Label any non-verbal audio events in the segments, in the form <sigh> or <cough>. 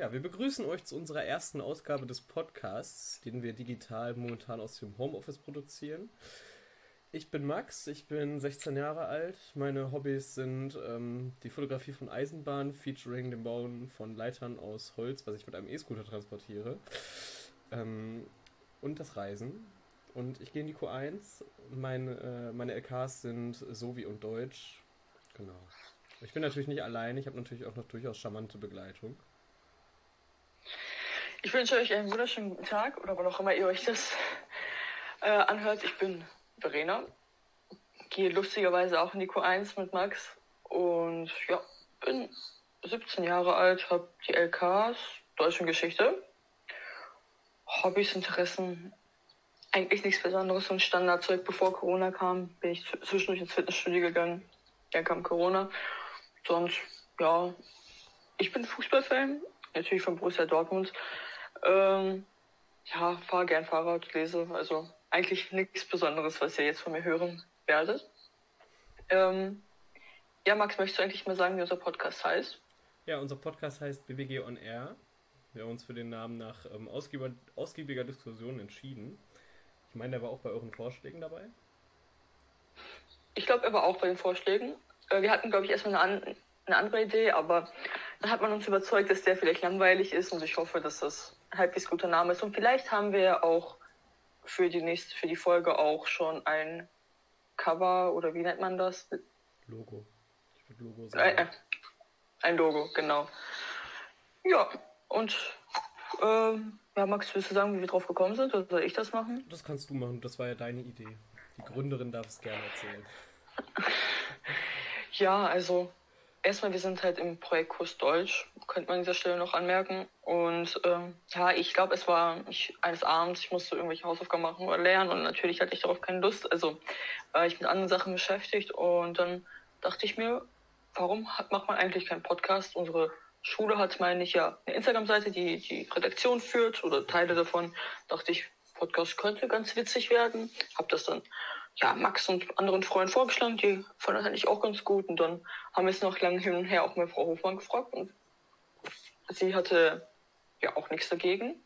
Ja, wir begrüßen euch zu unserer ersten Ausgabe des Podcasts, den wir digital momentan aus dem Homeoffice produzieren. Ich bin Max, ich bin 16 Jahre alt. Meine Hobbys sind ähm, die Fotografie von Eisenbahnen, featuring dem Bauen von Leitern aus Holz, was ich mit einem E-Scooter transportiere. Ähm, und das Reisen. Und ich gehe in die Q1. Meine, äh, meine LKs sind Sovi und Deutsch. Genau. Ich bin natürlich nicht allein, ich habe natürlich auch noch durchaus charmante Begleitung. Ich wünsche euch einen wunderschönen guten Tag oder wann auch immer ihr euch das äh, anhört. Ich bin Verena, gehe lustigerweise auch in die Q1 mit Max und ja, bin 17 Jahre alt, habe die LKs, Deutsch und Geschichte. Hobbys, Interessen, eigentlich nichts Besonderes, so ein Standardzeug. Bevor Corona kam, bin ich zwischendurch ins Fitnessstudio gegangen. Dann kam Corona. Sonst, ja, ich bin Fußballfan, natürlich von Borussia Dortmund. Ähm, ja, fahre gern Fahrrad, lese, also eigentlich nichts Besonderes, was ihr jetzt von mir hören werdet. Ähm, ja, Max, möchtest du eigentlich mal sagen, wie unser Podcast heißt? Ja, unser Podcast heißt BBG On Air. Wir haben uns für den Namen nach ähm, ausgiebiger, ausgiebiger Diskussion entschieden. Ich meine, der war auch bei euren Vorschlägen dabei? Ich glaube, er war auch bei den Vorschlägen. Äh, wir hatten, glaube ich, erstmal eine, an, eine andere Idee, aber dann hat man uns überzeugt, dass der vielleicht langweilig ist und ich hoffe, dass das ein halbwegs guter Name ist. Und vielleicht haben wir auch für die nächste, für die Folge auch schon ein Cover oder wie nennt man das? Logo. Ich würde Logo sagen. Äh, ein Logo, genau. Ja, und ähm, ja, Max, willst du sagen, wie wir drauf gekommen sind? Oder soll ich das machen? Das kannst du machen, das war ja deine Idee. Die Gründerin darf es gerne erzählen. <laughs> ja, also erstmal, wir sind halt im Projekt Kurs Deutsch, könnte man an dieser Stelle noch anmerken. Und ähm, ja, ich glaube, es war ich, eines Abends, ich musste irgendwelche Hausaufgaben machen oder lernen und natürlich hatte ich darauf keine Lust. Also war ich mit anderen Sachen beschäftigt und dann dachte ich mir, warum hat, macht man eigentlich keinen Podcast? Unsere Schule hat, meine ich, ja eine Instagram-Seite, die die Redaktion führt oder Teile davon. Dachte ich, Podcast könnte ganz witzig werden. Hab das dann ja, Max und anderen Freunden vorgeschlagen, die fanden das eigentlich auch ganz gut. Und dann haben wir es noch lange hin und her auch mal Frau Hofmann gefragt und sie hatte ja auch nichts dagegen.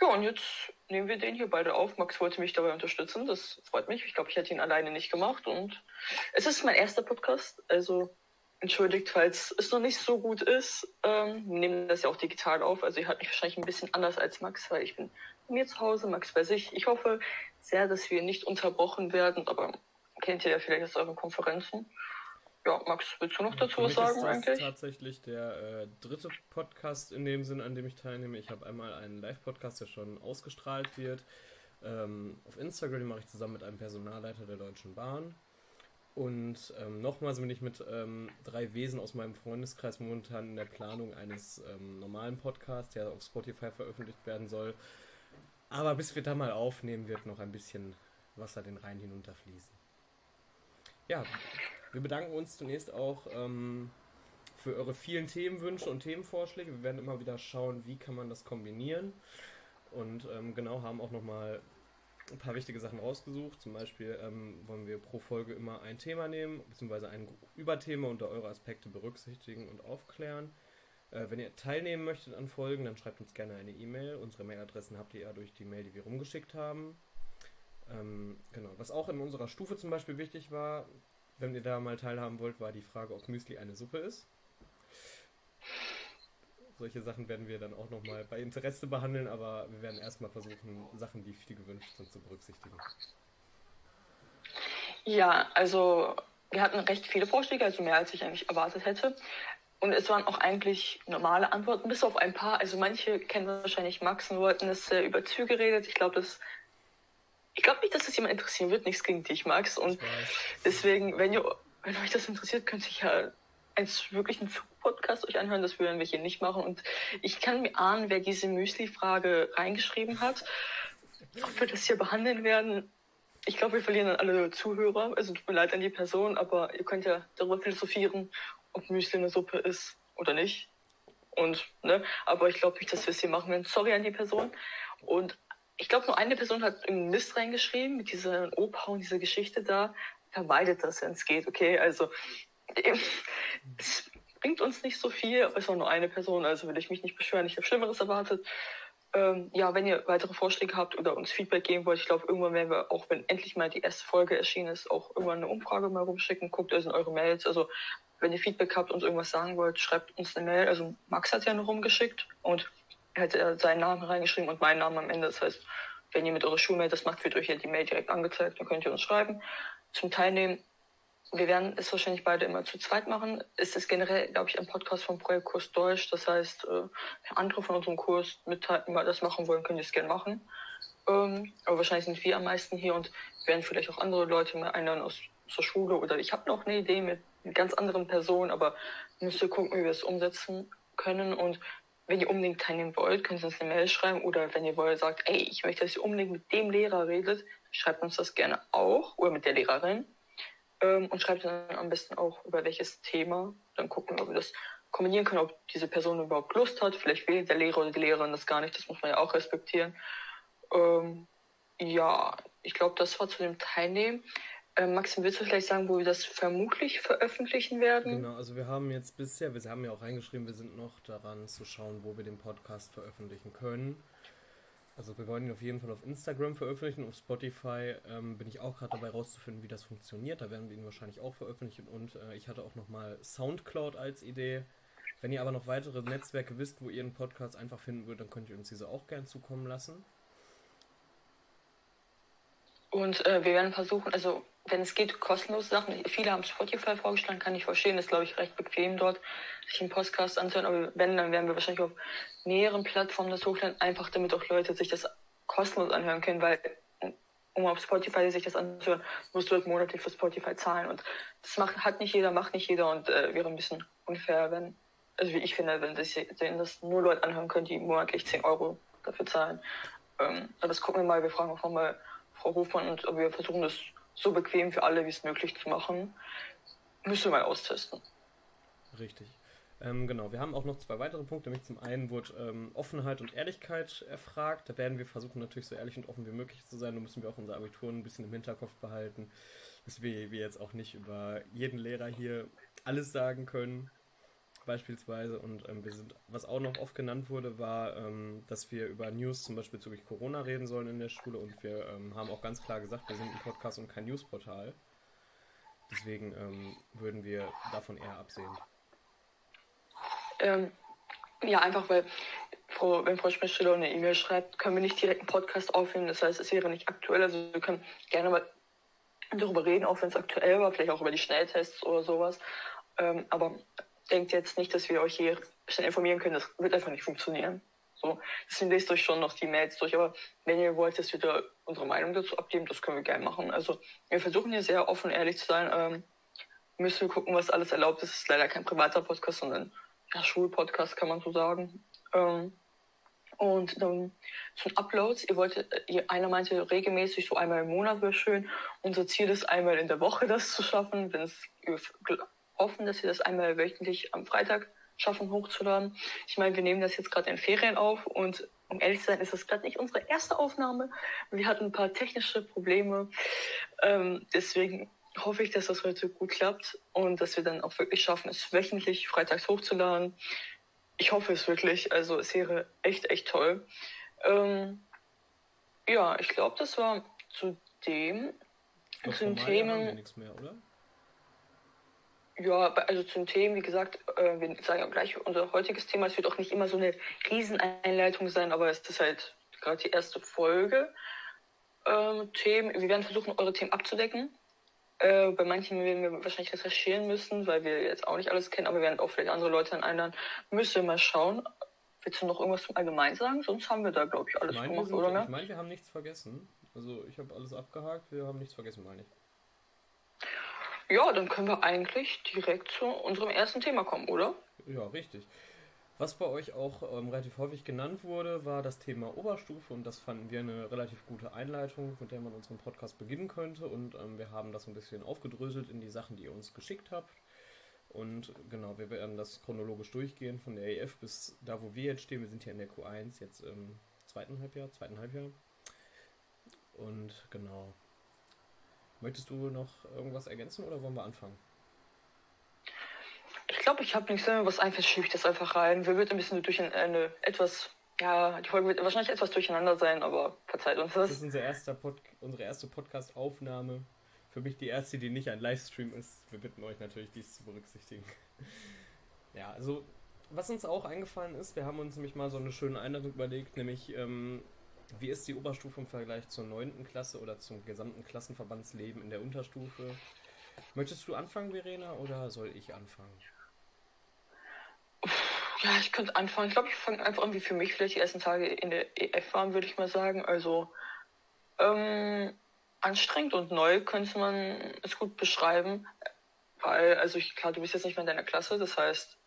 Ja, und jetzt nehmen wir den hier beide auf. Max wollte mich dabei unterstützen, das freut mich. Ich glaube, ich hätte ihn alleine nicht gemacht. Und es ist mein erster Podcast, also entschuldigt, falls es noch nicht so gut ist. Ähm, wir nehmen das ja auch digital auf, also ihr hört mich wahrscheinlich ein bisschen anders als Max, weil ich bin bei mir zu Hause, Max bei sich. Ich hoffe, sehr, dass wir nicht unterbrochen werden, aber kennt ihr ja vielleicht aus euren Konferenzen. Ja, Max, willst du noch dazu was sagen ist das eigentlich? tatsächlich der äh, dritte Podcast in dem Sinn, an dem ich teilnehme. Ich habe einmal einen Live-Podcast, der schon ausgestrahlt wird. Ähm, auf Instagram mache ich zusammen mit einem Personalleiter der Deutschen Bahn. Und ähm, nochmals bin ich mit ähm, drei Wesen aus meinem Freundeskreis momentan in der Planung eines ähm, normalen Podcasts, der auf Spotify veröffentlicht werden soll. Aber bis wir da mal aufnehmen, wird noch ein bisschen Wasser den Rhein hinunterfließen. Ja, wir bedanken uns zunächst auch ähm, für eure vielen Themenwünsche und Themenvorschläge. Wir werden immer wieder schauen, wie kann man das kombinieren. Und ähm, genau haben auch nochmal ein paar wichtige Sachen rausgesucht. Zum Beispiel ähm, wollen wir pro Folge immer ein Thema nehmen, beziehungsweise ein Überthema unter eure Aspekte berücksichtigen und aufklären. Äh, wenn ihr teilnehmen möchtet an Folgen, dann schreibt uns gerne eine E-Mail. Unsere Mailadressen habt ihr ja durch die Mail, die wir rumgeschickt haben. Ähm, genau. Was auch in unserer Stufe zum Beispiel wichtig war, wenn ihr da mal teilhaben wollt, war die Frage, ob Müsli eine Suppe ist. Solche Sachen werden wir dann auch nochmal bei Interesse behandeln, aber wir werden erstmal versuchen, Sachen, die viel gewünscht sind, zu berücksichtigen. Ja, also wir hatten recht viele Vorschläge, also mehr als ich eigentlich erwartet hätte. Und es waren auch eigentlich normale Antworten, bis auf ein paar. Also manche kennen wahrscheinlich Max und wollten es äh, über Züge redet. Ich glaube, das ich glaube nicht, dass das jemand interessieren wird. Nichts gegen dich, Max. Und deswegen, wenn ihr, wenn euch das interessiert, könnt ihr ja eins wirklich einen Podcast euch anhören. Das würden wir hier nicht machen. Und ich kann mir ahnen, wer diese Müsli-Frage reingeschrieben hat. Ob wir das hier behandeln werden. Ich glaube, wir verlieren dann alle Zuhörer. Also tut mir leid an die Person, aber ihr könnt ja darüber philosophieren ob Müsli eine Suppe ist oder nicht. Und, ne, aber ich glaube nicht, dass wir es hier machen werden. Sorry an die Person. Und ich glaube, nur eine Person hat einen Mist reingeschrieben mit dieser Opa und dieser Geschichte da. Vermeidet das, wenn es geht, okay? Also, bringt uns nicht so viel, aber es war nur eine Person, also will ich mich nicht beschweren, ich habe Schlimmeres erwartet. Ähm, ja, wenn ihr weitere Vorschläge habt oder uns Feedback geben wollt, ich glaube, irgendwann werden wir, auch wenn endlich mal die erste Folge erschienen ist, auch irgendwann eine Umfrage mal rumschicken. Guckt also in eure Mails. Also, wenn ihr Feedback habt und irgendwas sagen wollt, schreibt uns eine Mail. Also, Max hat ja noch rumgeschickt und er hat seinen Namen reingeschrieben und meinen Namen am Ende. Das heißt, wenn ihr mit eurer Schulmail das macht, wird euch ja die Mail direkt angezeigt. Dann könnt ihr uns schreiben. Zum Teilnehmen wir werden es wahrscheinlich beide immer zu zweit machen. Es ist generell, glaube ich, ein Podcast vom Projekt Kurs Deutsch. Das heißt, äh, andere von unserem Kurs mit mal das machen wollen, können die es gerne machen. Ähm, aber wahrscheinlich sind wir am meisten hier und werden vielleicht auch andere Leute mehr einladen aus zur Schule oder ich habe noch eine Idee mit ganz anderen Personen, aber müsst ihr gucken, wie wir es umsetzen können und wenn ihr unbedingt teilnehmen wollt, könnt ihr uns eine Mail schreiben oder wenn ihr wollt, sagt, ey, ich möchte, dass ihr unbedingt mit dem Lehrer redet, schreibt uns das gerne auch oder mit der Lehrerin ähm, und schreibt dann am besten auch über welches Thema. Dann gucken, ob wir das kombinieren können, ob diese Person überhaupt Lust hat. Vielleicht wählt der Lehrer oder die Lehrerin das gar nicht, das muss man ja auch respektieren. Ähm, ja, ich glaube, das war zu dem Teilnehmen. Ähm, Maxim, willst du vielleicht sagen, wo wir das vermutlich veröffentlichen werden? Genau, also wir haben jetzt bisher, wir haben ja auch reingeschrieben, wir sind noch daran zu schauen, wo wir den Podcast veröffentlichen können. Also wir wollen ihn auf jeden Fall auf Instagram veröffentlichen, auf Spotify ähm, bin ich auch gerade dabei rauszufinden, wie das funktioniert. Da werden wir ihn wahrscheinlich auch veröffentlichen und äh, ich hatte auch nochmal Soundcloud als Idee. Wenn ihr aber noch weitere Netzwerke wisst, wo ihr einen Podcast einfach finden würdet, dann könnt ihr uns diese auch gern zukommen lassen. Und äh, wir werden versuchen, also wenn es geht, kostenlose Sachen. Viele haben Spotify vorgeschlagen, kann ich verstehen. Das ist, glaube ich, recht bequem dort, sich einen Podcast anzuhören. Aber wenn, dann werden wir wahrscheinlich auf mehreren Plattformen das hochladen, einfach damit auch Leute sich das kostenlos anhören können, weil um auf Spotify sich das anzuhören, musst du halt monatlich für Spotify zahlen. Und das macht, hat nicht jeder, macht nicht jeder und äh, wäre ein bisschen unfair, wenn, also wie ich finde, wenn sich das nur Leute anhören können, die monatlich 10 Euro dafür zahlen. Ähm, aber das gucken wir mal, wir fragen auch nochmal Frau Hofmann und wir versuchen das so bequem für alle wie es möglich zu machen. Müssen wir mal austesten. Richtig. Ähm, genau, wir haben auch noch zwei weitere Punkte. Nämlich zum einen wurde ähm, Offenheit und Ehrlichkeit erfragt. Da werden wir versuchen, natürlich so ehrlich und offen wie möglich zu sein. Da müssen wir auch unser Abitur ein bisschen im Hinterkopf behalten, dass wir, wir jetzt auch nicht über jeden Lehrer hier alles sagen können beispielsweise. Und ähm, wir sind, was auch noch oft genannt wurde, war, ähm, dass wir über News zum Beispiel bezüglich Corona reden sollen in der Schule. Und wir ähm, haben auch ganz klar gesagt, wir sind ein Podcast und kein Newsportal. Deswegen ähm, würden wir davon eher absehen. Ähm, ja, einfach weil Frau, wenn Frau Schmidt-Stiller eine E-Mail schreibt, können wir nicht direkt einen Podcast aufnehmen. Das heißt, es wäre nicht aktuell. Also wir können gerne mal darüber reden, auch wenn es aktuell war, vielleicht auch über die Schnelltests oder sowas. Ähm, aber denkt jetzt nicht, dass wir euch hier schnell informieren können. Das wird einfach nicht funktionieren. So, deswegen lest euch schon noch die Mails durch. Aber wenn ihr wollt, dass wir da unsere Meinung dazu abgeben, das können wir gerne machen. Also wir versuchen hier sehr offen, ehrlich zu sein. Ähm, müssen wir gucken, was alles erlaubt ist. Es ist leider kein privater Podcast, sondern ja, Schulpodcast, kann man so sagen. Ähm, und dann zum Uploads, ihr wolltet, ihr, einer meinte regelmäßig so einmal im Monat wäre schön. Unser Ziel ist einmal in der Woche das zu schaffen, wenn es hoffen, dass wir das einmal wöchentlich am Freitag schaffen hochzuladen. Ich meine, wir nehmen das jetzt gerade in Ferien auf und um ehrlich zu sein, ist das gerade nicht unsere erste Aufnahme. Wir hatten ein paar technische Probleme. Ähm, deswegen hoffe ich, dass das heute gut klappt und dass wir dann auch wirklich schaffen, es wöchentlich freitags hochzuladen. Ich hoffe es wirklich. Also es wäre echt, echt toll. Ähm, ja, ich glaube, das war zu dem. Zu den Themen. Nichts mehr, oder? Ja, also zum Thema, wie gesagt, äh, wir sagen ja gleich unser heutiges Thema. Es wird auch nicht immer so eine Rieseneinleitung sein, aber es ist halt gerade die erste Folge. Ähm, Themen, wir werden versuchen, eure Themen abzudecken. Äh, bei manchen werden wir wahrscheinlich recherchieren müssen, weil wir jetzt auch nicht alles kennen, aber wir werden auch vielleicht andere Leute dann einladen. Müssen wir mal schauen. Willst du noch irgendwas zum Allgemein sagen? Sonst haben wir da, glaube ich, alles ich mein, gemacht, oder? Ich meine, wir haben nichts vergessen. Also ich habe alles abgehakt, wir haben nichts vergessen, meine ich. Ja, dann können wir eigentlich direkt zu unserem ersten Thema kommen, oder? Ja, richtig. Was bei euch auch ähm, relativ häufig genannt wurde, war das Thema Oberstufe und das fanden wir eine relativ gute Einleitung, mit der man unseren Podcast beginnen könnte und ähm, wir haben das ein bisschen aufgedröselt in die Sachen, die ihr uns geschickt habt. Und genau, wir werden das chronologisch durchgehen von der EF bis da, wo wir jetzt stehen. Wir sind hier in der Q1, jetzt im zweiten Halbjahr, zweiten Halbjahr. Und genau, Möchtest du noch irgendwas ergänzen oder wollen wir anfangen? Ich glaube, ich habe nichts mehr, was einfällt, schiebe ich das einfach rein. Wir wird ein bisschen durch eine etwas, ja, die Folge wird wahrscheinlich etwas durcheinander sein, aber verzeiht uns das. Das ist unser erster Pod unsere erste Podcast-Aufnahme. Für mich die erste, die nicht ein Livestream ist. Wir bitten euch natürlich, dies zu berücksichtigen. <laughs> ja, also, was uns auch eingefallen ist, wir haben uns nämlich mal so eine schöne Einladung überlegt, nämlich, ähm, wie ist die Oberstufe im Vergleich zur 9. Klasse oder zum gesamten Klassenverbandsleben in der Unterstufe? Möchtest du anfangen, Verena, oder soll ich anfangen? Ja, ich könnte anfangen. Ich glaube, ich fange einfach an, wie für mich vielleicht die ersten Tage in der EF waren, würde ich mal sagen. Also ähm, anstrengend und neu könnte man es gut beschreiben. Weil, also ich, klar, du bist jetzt nicht mehr in deiner Klasse, das heißt,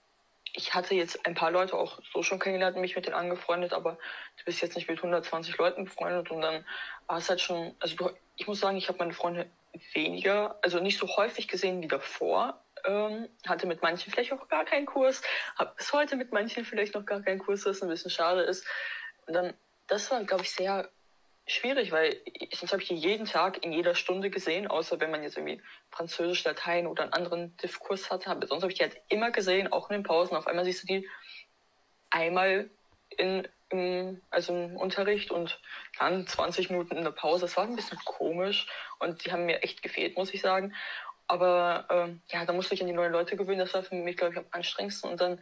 ich hatte jetzt ein paar Leute auch so schon kennengelernt, mich mit denen angefreundet, aber du bist jetzt nicht mit 120 Leuten befreundet und dann war es halt schon, also du, ich muss sagen, ich habe meine Freunde weniger, also nicht so häufig gesehen wie davor. Ähm, hatte mit manchen vielleicht auch gar keinen Kurs, habe bis heute mit manchen vielleicht noch gar keinen Kurs, was ein bisschen schade ist. Und dann, das war, glaube ich, sehr schwierig, weil sonst habe ich die jeden Tag in jeder Stunde gesehen, außer wenn man jetzt irgendwie Französisch, Latein oder einen anderen Diff-Kurs hatte. Aber sonst habe ich die halt immer gesehen, auch in den Pausen. Auf einmal siehst du die einmal in, im, also im Unterricht und dann 20 Minuten in der Pause. Das war ein bisschen komisch und die haben mir echt gefehlt, muss ich sagen. Aber ähm, ja, da musste ich an die neuen Leute gewöhnen. Das war für mich, glaube ich, am anstrengendsten. Und dann,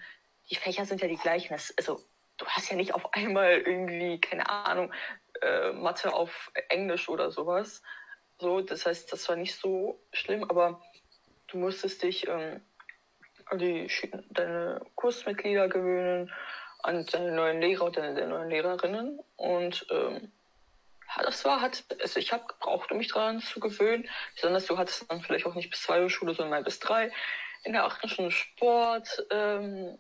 die Fächer sind ja die gleichen. Das, also, du hast ja nicht auf einmal irgendwie, keine Ahnung, äh, Mathe auf Englisch oder sowas. So, das heißt, das war nicht so schlimm, aber du musstest dich ähm, an die, deine Kursmitglieder gewöhnen, an deine neuen Lehrer und deine, deine neuen Lehrerinnen. Und ähm, das war, hat, also ich habe gebraucht, um mich daran zu gewöhnen. Besonders du hattest dann vielleicht auch nicht bis zwei Uhr Schule, sondern mal bis drei. In der achten Stunde Sport. Ähm,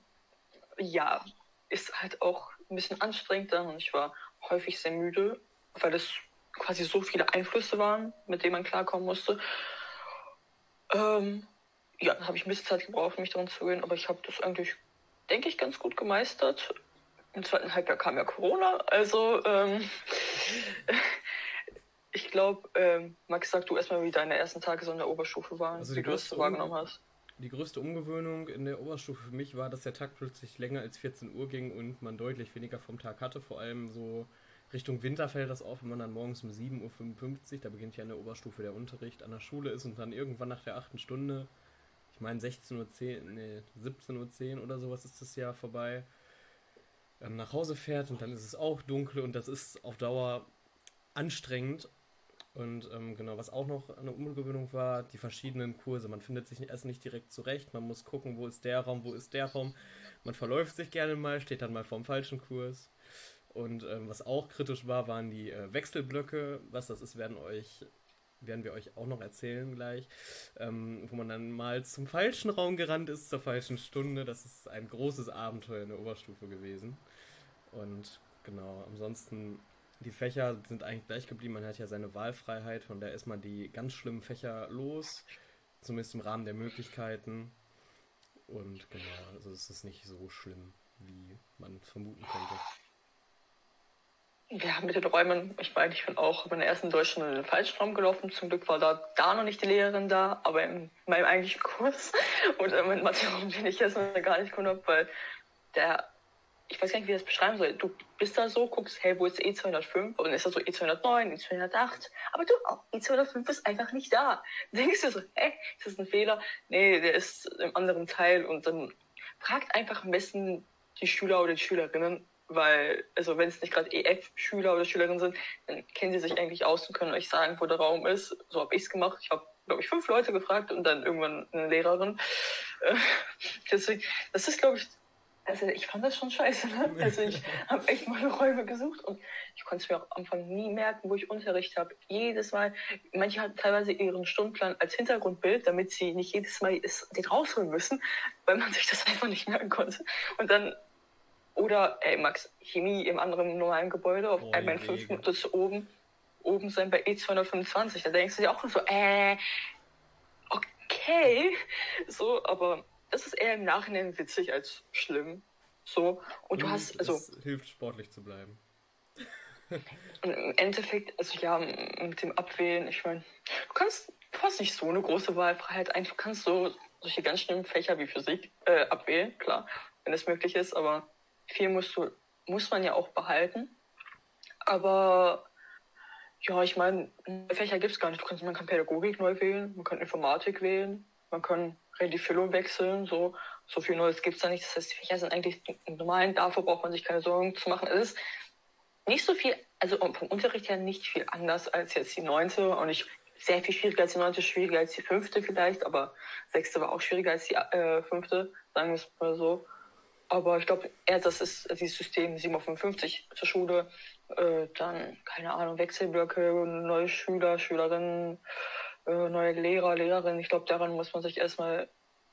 ja, ist halt auch ein bisschen anstrengend dann und ich war häufig sehr müde, weil es quasi so viele Einflüsse waren, mit denen man klarkommen musste. Ähm, ja, dann habe ich ein bisschen Zeit gebraucht, mich daran zu gewöhnen, aber ich habe das eigentlich, denke ich, ganz gut gemeistert. Im zweiten Halbjahr kam ja Corona, also ähm, <laughs> ich glaube, ähm, Max, sag du erstmal, wie deine ersten Tage so in der Oberstufe waren, also wie du es wahrgenommen hast. Die größte Umgewöhnung in der Oberstufe für mich war, dass der Tag plötzlich länger als 14 Uhr ging und man deutlich weniger vom Tag hatte. Vor allem so Richtung Winter fällt das auf, wenn man dann morgens um 7.55 Uhr, da beginnt ja in der Oberstufe der Unterricht, an der Schule ist und dann irgendwann nach der achten Stunde, ich meine 16.10 Uhr, nee, 17.10 Uhr oder sowas ist das Jahr vorbei, ähm, nach Hause fährt und dann ist es auch dunkel und das ist auf Dauer anstrengend und ähm, genau, was auch noch eine Umgewöhnung war, die verschiedenen Kurse. Man findet sich erst nicht direkt zurecht, man muss gucken, wo ist der Raum, wo ist der Raum. Man verläuft sich gerne mal, steht dann mal vorm falschen Kurs. Und ähm, was auch kritisch war, waren die äh, Wechselblöcke. Was das ist, werden euch werden wir euch auch noch erzählen gleich, ähm, wo man dann mal zum falschen Raum gerannt ist, zur falschen Stunde. Das ist ein großes Abenteuer in der Oberstufe gewesen. Und genau, ansonsten die Fächer sind eigentlich gleich geblieben. Man hat ja seine Wahlfreiheit, von daher ist man die ganz schlimmen Fächer los, zumindest im Rahmen der Möglichkeiten. Und genau, also es ist nicht so schlimm, wie man vermuten könnte. Ja, mit den Räumen, ich meine, ich bin auch in meiner ersten Deutschen in den falschen Raum gelaufen. Zum Glück war da, da noch nicht die Lehrerin da, aber in meinem eigentlichen Kurs und in meinem Mathe-Raum bin ich jetzt noch gar nicht gekommen, weil der ich weiß gar nicht, wie ich das beschreiben soll. Du bist da so, guckst, hey, wo ist E205? Und ist da so E209, E208. Aber du, auch E205 ist einfach nicht da. <laughs> denkst du so, hä, ist das ein Fehler? Nee, der ist im anderen Teil. Und dann fragt einfach am besten die Schüler oder die Schülerinnen, weil, also wenn es nicht gerade EF-Schüler oder Schülerinnen sind, dann kennen sie sich eigentlich aus und können euch sagen, wo der Raum ist. So habe ich es gemacht. Ich habe, glaube ich, fünf Leute gefragt und dann irgendwann eine Lehrerin. <laughs> Deswegen, das ist, glaube ich, also ich fand das schon scheiße. Ne? <laughs> Also ich habe echt meine Räume gesucht und ich konnte es mir auch am Anfang nie merken, wo ich Unterricht habe. Jedes Mal, manche hatten teilweise ihren Stundenplan als Hintergrundbild, damit sie nicht jedes Mal den rausholen müssen, weil man sich das einfach nicht merken konnte. Und dann, oder, ey Max, Chemie im anderen normalen Gebäude, auf oh, einmal in fünf Minuten zu oben, oben sein bei E225. Da denkst du dir auch so, äh, okay, so, aber das ist eher im Nachhinein witzig als schlimm. So. Und du hm, hast, also. Es hilft sportlich zu bleiben. <laughs> Und im Endeffekt, also ja, mit dem Abwählen, ich meine, du kannst, du hast nicht so eine große Wahlfreiheit. Eigentlich kannst du solche ganz schlimmen Fächer wie Physik äh, abwählen, klar, wenn es möglich ist, aber viel musst du, muss man ja auch behalten. Aber ja, ich meine, Fächer gibt es gar nicht. Kannst, man kann Pädagogik neu wählen, man kann Informatik wählen, man kann relativ viel wechseln, so, so viel Neues gibt es da nicht. Das heißt, die Fächer sind eigentlich normal, dafür braucht man sich keine Sorgen zu machen. Es ist nicht so viel, also vom Unterricht her nicht viel anders als jetzt die neunte und ich sehr viel schwieriger als die neunte, schwieriger als die fünfte vielleicht, aber sechste war auch schwieriger als die äh, fünfte, sagen wir es mal so. Aber ich glaube, eher das ist dieses System 755 zur Schule, äh, dann, keine Ahnung, Wechselblöcke, neue Schüler, Schülerinnen, äh, neue Lehrer, Lehrerinnen. Ich glaube, daran muss man sich erstmal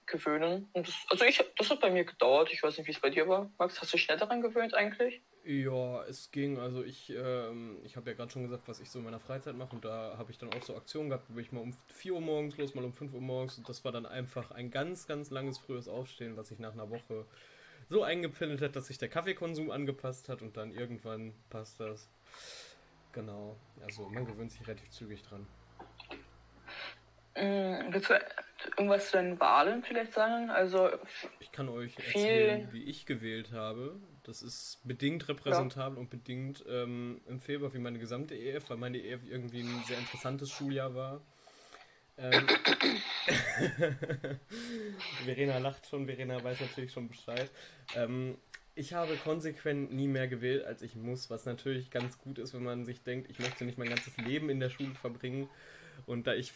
gewöhnen. Das, also ich, das hat bei mir gedauert. Ich weiß nicht, wie es bei dir war. Max, hast du dich schnell daran gewöhnt eigentlich? Ja, es ging. Also ich, ähm, ich habe ja gerade schon gesagt, was ich so in meiner Freizeit mache und da habe ich dann auch so Aktionen gehabt, wo ich mal um 4 Uhr morgens los, mal um 5 Uhr morgens und das war dann einfach ein ganz, ganz langes frühes Aufstehen, was ich nach einer Woche so eingependelt hat, dass sich der Kaffeekonsum angepasst hat und dann irgendwann passt das. Genau. Also man gewöhnt sich relativ zügig dran. Willst du irgendwas zu deinen Wahlen vielleicht sagen? Also ich kann euch erzählen, wie ich gewählt habe. Das ist bedingt repräsentabel ja. und bedingt ähm, empfehlbar wie meine gesamte EF, weil meine EF irgendwie ein sehr interessantes Schuljahr war. Ähm, <laughs> Verena lacht schon, Verena weiß natürlich schon Bescheid. Ähm, ich habe konsequent nie mehr gewählt, als ich muss, was natürlich ganz gut ist, wenn man sich denkt, ich möchte nicht mein ganzes Leben in der Schule verbringen. Und da ich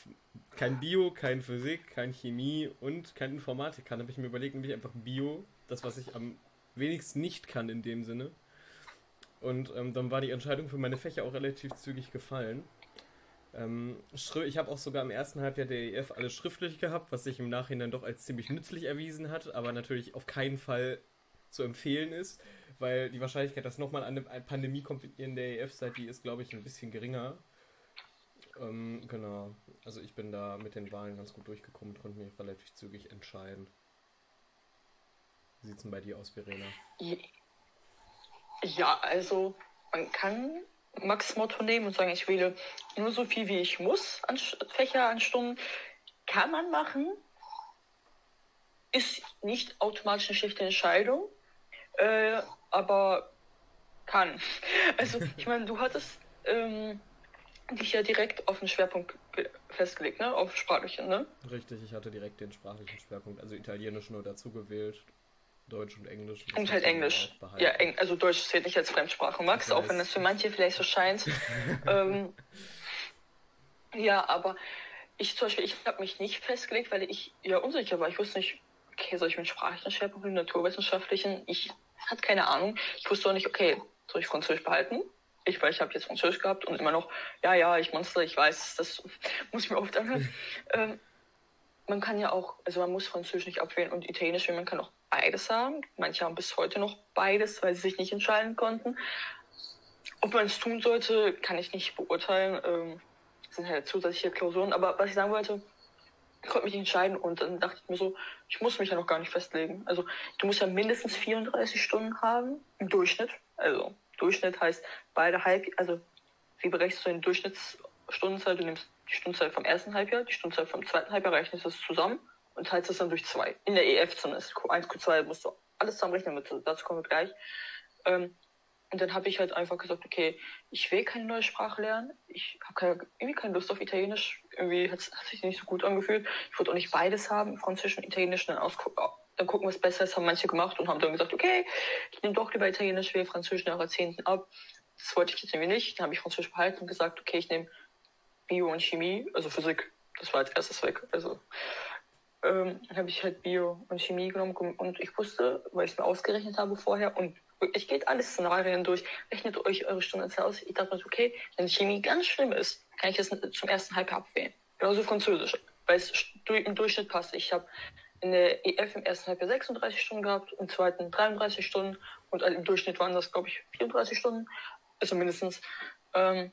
kein Bio, kein Physik, kein Chemie und kein Informatik kann, habe ich mir überlegt, nämlich einfach Bio, das, was ich am wenigsten nicht kann in dem Sinne. Und ähm, dann war die Entscheidung für meine Fächer auch relativ zügig gefallen. Ähm, ich habe auch sogar im ersten Halbjahr der EF alles schriftlich gehabt, was sich im Nachhinein doch als ziemlich nützlich erwiesen hat, aber natürlich auf keinen Fall zu empfehlen ist, weil die Wahrscheinlichkeit, dass nochmal eine Pandemie kommt in der EF seid, die ist, glaube ich, ein bisschen geringer. Ähm, genau. Also ich bin da mit den Wahlen ganz gut durchgekommen und konnte mich relativ zügig entscheiden. Wie sieht es denn bei dir aus, Verena? Ja, also man kann Max Motto nehmen und sagen, ich wähle nur so viel, wie ich muss an Fächer, an Stunden. Kann man machen. Ist nicht automatisch eine schlechte Entscheidung, äh, aber kann. <laughs> Also, ich meine, du hattest ähm, dich ja direkt auf den Schwerpunkt festgelegt, ne? Auf sprachlichen, ne? Richtig, ich hatte direkt den sprachlichen Schwerpunkt, also Italienisch nur dazu gewählt. Deutsch und Englisch. Und halt Englisch. Ja, Eng also Deutsch zählt nicht als Fremdsprache, Max, auch wenn das für manche vielleicht so scheint. <laughs> ähm, ja, aber ich zum Beispiel, ich habe mich nicht festgelegt, weil ich ja unsicher war. Ich wusste nicht, okay, soll ich mit sprachlichen Schwerpunkt, naturwissenschaftlichen? Ich hatte keine Ahnung. Ich wusste auch nicht, okay, soll ich Französisch behalten? Ich weiß, ich habe jetzt Französisch gehabt und immer noch, ja, ja, ich Monster, ich weiß, das muss ich mir oft anhören. <laughs> ähm, man kann ja auch, also man muss Französisch nicht abwählen und Italienisch, man kann auch beides haben. Manche haben bis heute noch beides, weil sie sich nicht entscheiden konnten. Ob man es tun sollte, kann ich nicht beurteilen. Ähm, sind halt zusätzliche Klausuren. Aber was ich sagen wollte, ich konnte mich entscheiden und dann dachte ich mir so, ich muss mich ja noch gar nicht festlegen. Also du musst ja mindestens 34 Stunden haben im Durchschnitt. Also Durchschnitt heißt beide halb, also wie berechnest du den Durchschnittsstundenzahl? Du nimmst die Stundenzahl vom ersten Halbjahr, die Stundenzahl vom zweiten Halbjahr, rechnest das zusammen und teilst das dann durch zwei. In der EF zumindest. Q1, Q2 musst du alles zusammenrechnen, dazu kommen wir gleich. Ähm, und dann habe ich halt einfach gesagt, okay, ich will keine neue Sprache lernen. Ich habe irgendwie keine Lust auf Italienisch. Irgendwie hat es sich nicht so gut angefühlt. Ich wollte auch nicht beides haben, Französisch und Italienisch. Dann, dann gucken, was besser ist, haben manche gemacht und haben dann gesagt, okay, ich nehme doch lieber Italienisch, will Französisch nach Jahrzehnten ab. Das wollte ich jetzt irgendwie nicht. Dann habe ich Französisch behalten und gesagt, okay, ich nehme Bio und Chemie, also Physik. Das war als erstes weg. Also ähm, habe ich halt Bio und Chemie genommen und ich wusste, weil ich es mir ausgerechnet habe vorher und ich geht alle Szenarien durch, rechnet euch eure Stundenzahl aus. Ich dachte mir, okay, wenn Chemie ganz schlimm ist, kann ich es zum ersten Halbjahr abwählen. Genauso Französisch, weil es im Durchschnitt passt. Ich habe in der EF im ersten Halbjahr 36 Stunden gehabt, im zweiten 33 Stunden und im Durchschnitt waren das, glaube ich, 34 Stunden, also mindestens. Ähm,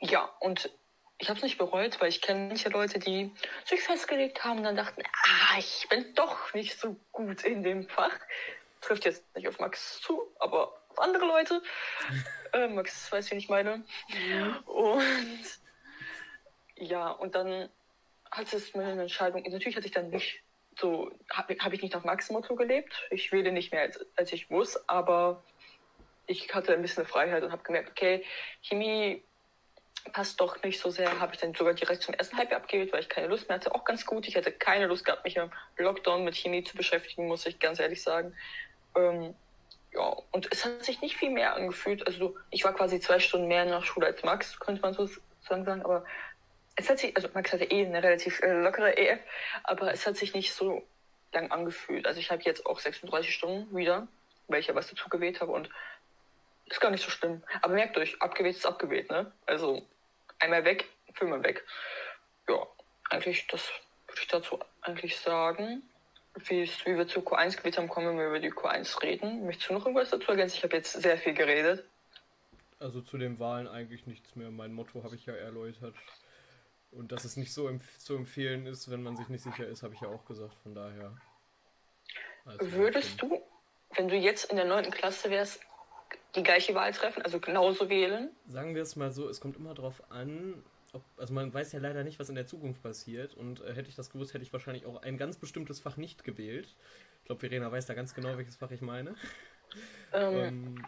ja, und ich habe es nicht bereut, weil ich kenne manche Leute, die sich festgelegt haben und dann dachten, ah, ich bin doch nicht so gut in dem Fach. Trifft jetzt nicht auf Max zu, aber auf andere Leute. <laughs> äh, Max weiß, wen ich meine. Und ja, und dann hat es mir eine Entscheidung, natürlich hatte ich dann nicht so, habe hab ich nicht nach Max Motto gelebt. Ich wähle nicht mehr, als, als ich muss, aber ich hatte ein bisschen Freiheit und habe gemerkt, okay, Chemie passt doch nicht so sehr. Habe ich dann sogar direkt zum ersten Halbjahr abgewählt, weil ich keine Lust mehr hatte. Auch ganz gut. Ich hatte keine Lust gehabt, mich im Lockdown mit Chemie zu beschäftigen, muss ich ganz ehrlich sagen. Ähm, ja, und es hat sich nicht viel mehr angefühlt. Also ich war quasi zwei Stunden mehr der Schule als Max, könnte man so sagen, aber es hat sich, also Max hatte eh eine relativ äh, lockere EF, aber es hat sich nicht so lang angefühlt. Also ich habe jetzt auch 36 Stunden wieder, weil ich ja was dazu gewählt habe und ist gar nicht so schlimm. Aber merkt euch, abgewählt ist abgewählt, ne? Also einmal weg, fünfmal weg. Ja, eigentlich, das würde ich dazu eigentlich sagen. Wie, wie wir zu Q1 gewählt haben, kommen wir über die Q1 reden. Möchtest du noch irgendwas dazu ergänzen? Ich habe jetzt sehr viel geredet. Also zu den Wahlen eigentlich nichts mehr. Mein Motto habe ich ja erläutert. Und dass es nicht so empf zu empfehlen ist, wenn man sich nicht sicher ist, habe ich ja auch gesagt. Von daher. Also Würdest du, wenn du jetzt in der 9. Klasse wärst, die gleiche Wahl treffen, also genauso wählen? Sagen wir es mal so, es kommt immer darauf an, ob, also man weiß ja leider nicht, was in der Zukunft passiert. Und äh, hätte ich das gewusst, hätte ich wahrscheinlich auch ein ganz bestimmtes Fach nicht gewählt. Ich glaube, Verena weiß da ganz genau, welches Fach ich meine. Ähm, ähm,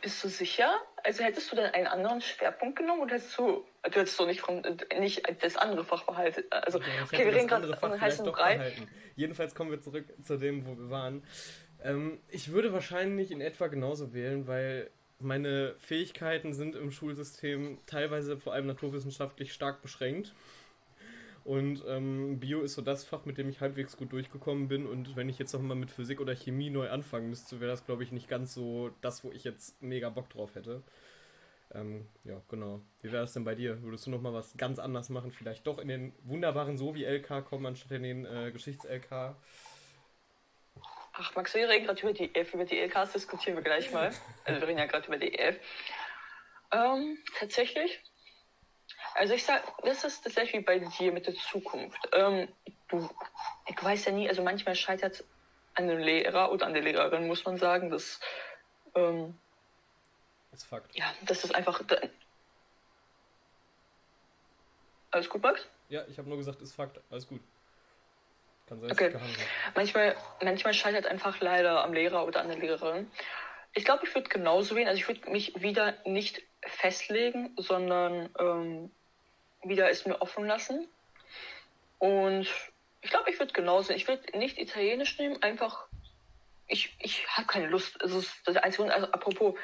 bist du sicher? Also hättest du dann einen anderen Schwerpunkt genommen oder hättest du, du hättest du nicht, nicht das andere Fach behalten? Also, okay, okay wir reden gerade von heißen Brei. Jedenfalls kommen wir zurück zu dem, wo wir waren. Ähm, ich würde wahrscheinlich in etwa genauso wählen, weil meine Fähigkeiten sind im Schulsystem teilweise vor allem naturwissenschaftlich stark beschränkt. Und ähm, Bio ist so das Fach, mit dem ich halbwegs gut durchgekommen bin. Und wenn ich jetzt nochmal mit Physik oder Chemie neu anfangen müsste, wäre das, glaube ich, nicht ganz so das, wo ich jetzt mega Bock drauf hätte. Ähm, ja, genau. Wie wäre das denn bei dir? Würdest du nochmal was ganz anders machen? Vielleicht doch in den wunderbaren Sovi-LK kommen, anstatt in den äh, Geschichts-LK? Ach, Max, wir reden gerade über die EF. Über die LKs diskutieren wir gleich mal. <laughs> Also, wir reden ja gerade über die EF. Ähm, tatsächlich also ich sag, das ist tatsächlich wie bei dir mit der Zukunft. Ähm, du, ich weiß ja nie, also manchmal scheitert es an dem Lehrer oder an der Lehrerin, muss man sagen. Das, ähm, ist Fakt. Ja, das ist einfach. Alles gut, Max? Ja, ich habe nur gesagt, ist Fakt. Alles gut. Kann sein, okay. Manchmal, manchmal scheitert einfach leider am Lehrer oder an der Lehrerin. Ich glaube, ich würde genauso wählen. Also ich würde mich wieder nicht festlegen, sondern ähm, wieder es mir offen lassen. Und ich glaube, ich würde genauso. Ich würde nicht Italienisch nehmen, einfach. Ich, ich habe keine Lust. Es ist das Einzige. Also, apropos,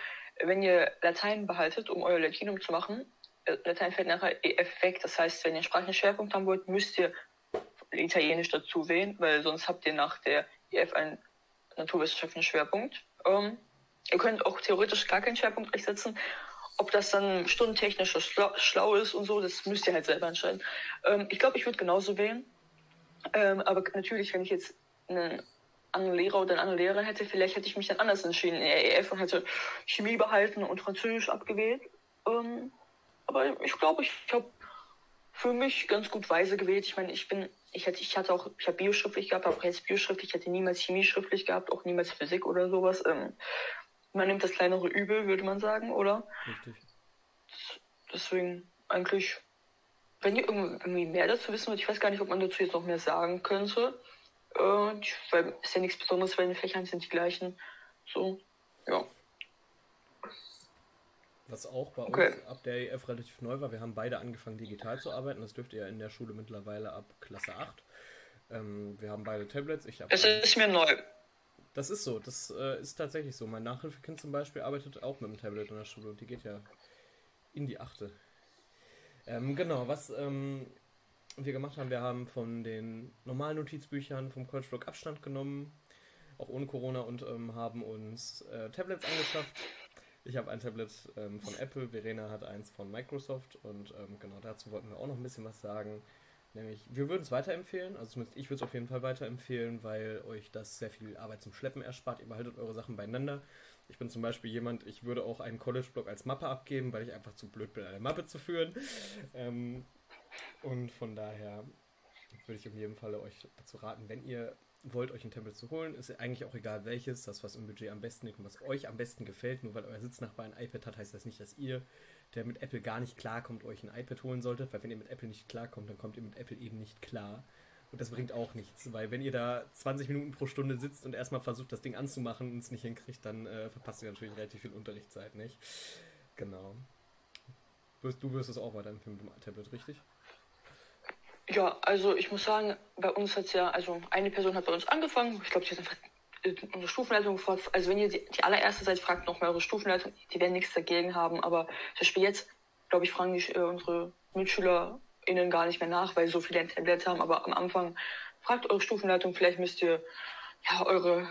wenn ihr Latein behaltet, um euer Latinum zu machen, äh, Latein fällt nachher EF weg. Das heißt, wenn ihr sprachlichen Schwerpunkt haben wollt, müsst ihr Italienisch dazu wählen, weil sonst habt ihr nach der EF einen naturwissenschaftlichen Schwerpunkt. Ähm, ihr könnt auch theoretisch gar keinen Schwerpunkt setzen ob das dann stundentechnisch schlau, ist und so, das müsst ihr halt selber entscheiden. Ähm, ich glaube, ich würde genauso wählen. Ähm, aber natürlich, wenn ich jetzt einen anderen Lehrer oder eine andere Lehrerin hätte, vielleicht hätte ich mich dann anders entschieden in der EF und hätte Chemie behalten und Französisch abgewählt. Ähm, aber ich glaube, ich habe für mich ganz gut weise gewählt. Ich meine, ich bin, ich hatte, ich hatte auch, ich habe Bio schriftlich gehabt, auch jetzt Bio schriftlich, ich hätte niemals Chemie schriftlich gehabt, auch niemals Physik oder sowas. Ähm, man nimmt das kleinere Übel, würde man sagen, oder? Richtig. Deswegen eigentlich, wenn ihr irgendwie mehr dazu wissen wollt, ich weiß gar nicht, ob man dazu jetzt noch mehr sagen könnte. Äh, weil ist ja nichts Besonderes, weil die Fächern sind die gleichen. So, ja. Was auch bei okay. uns ab der EF relativ neu war, wir haben beide angefangen digital zu arbeiten. Das dürft ihr ja in der Schule mittlerweile ab Klasse 8. Ähm, wir haben beide Tablets. Ich das ist mir neu. Das ist so, das äh, ist tatsächlich so. Mein Nachhilfekind zum Beispiel arbeitet auch mit dem Tablet in der Schule und die geht ja in die achte. Ähm, genau, was ähm, wir gemacht haben, wir haben von den normalen Notizbüchern vom College Abstand genommen, auch ohne Corona, und ähm, haben uns äh, Tablets angeschafft. Ich habe ein Tablet ähm, von Apple, Verena hat eins von Microsoft und ähm, genau dazu wollten wir auch noch ein bisschen was sagen. Nämlich, wir würden es weiterempfehlen, also zumindest ich würde es auf jeden Fall weiterempfehlen, weil euch das sehr viel Arbeit zum Schleppen erspart. Ihr behaltet eure Sachen beieinander. Ich bin zum Beispiel jemand, ich würde auch einen College-Blog als Mappe abgeben, weil ich einfach zu blöd bin, eine Mappe zu führen. Ähm, und von daher, würde ich in jedem Falle euch dazu raten, wenn ihr wollt, euch ein Tablet zu holen, ist eigentlich auch egal welches, das, was im Budget am besten liegt und was euch am besten gefällt. Nur weil euer Sitznachbar ein iPad hat, heißt das nicht, dass ihr, der mit Apple gar nicht klarkommt, euch ein iPad holen solltet, weil wenn ihr mit Apple nicht klarkommt, dann kommt ihr mit Apple eben nicht klar. Und das bringt auch nichts, weil wenn ihr da 20 Minuten pro Stunde sitzt und erstmal versucht, das Ding anzumachen und es nicht hinkriegt, dann äh, verpasst ihr natürlich relativ viel Unterrichtszeit, nicht? Genau. Du wirst es auch weiterempfehlen mit dem Tablet, richtig? Ja, also ich muss sagen, bei uns hat es ja, also eine Person hat bei uns angefangen, ich glaube, sie hat einfach unsere Stufenleitung gefragt, also wenn ihr die, die allererste seid, fragt noch mal eure Stufenleitung, die werden nichts dagegen haben, aber zum Beispiel jetzt, glaube ich, fragen die, äh, unsere MitschülerInnen gar nicht mehr nach, weil so viele ein haben, aber am Anfang fragt eure Stufenleitung, vielleicht müsst ihr ja eure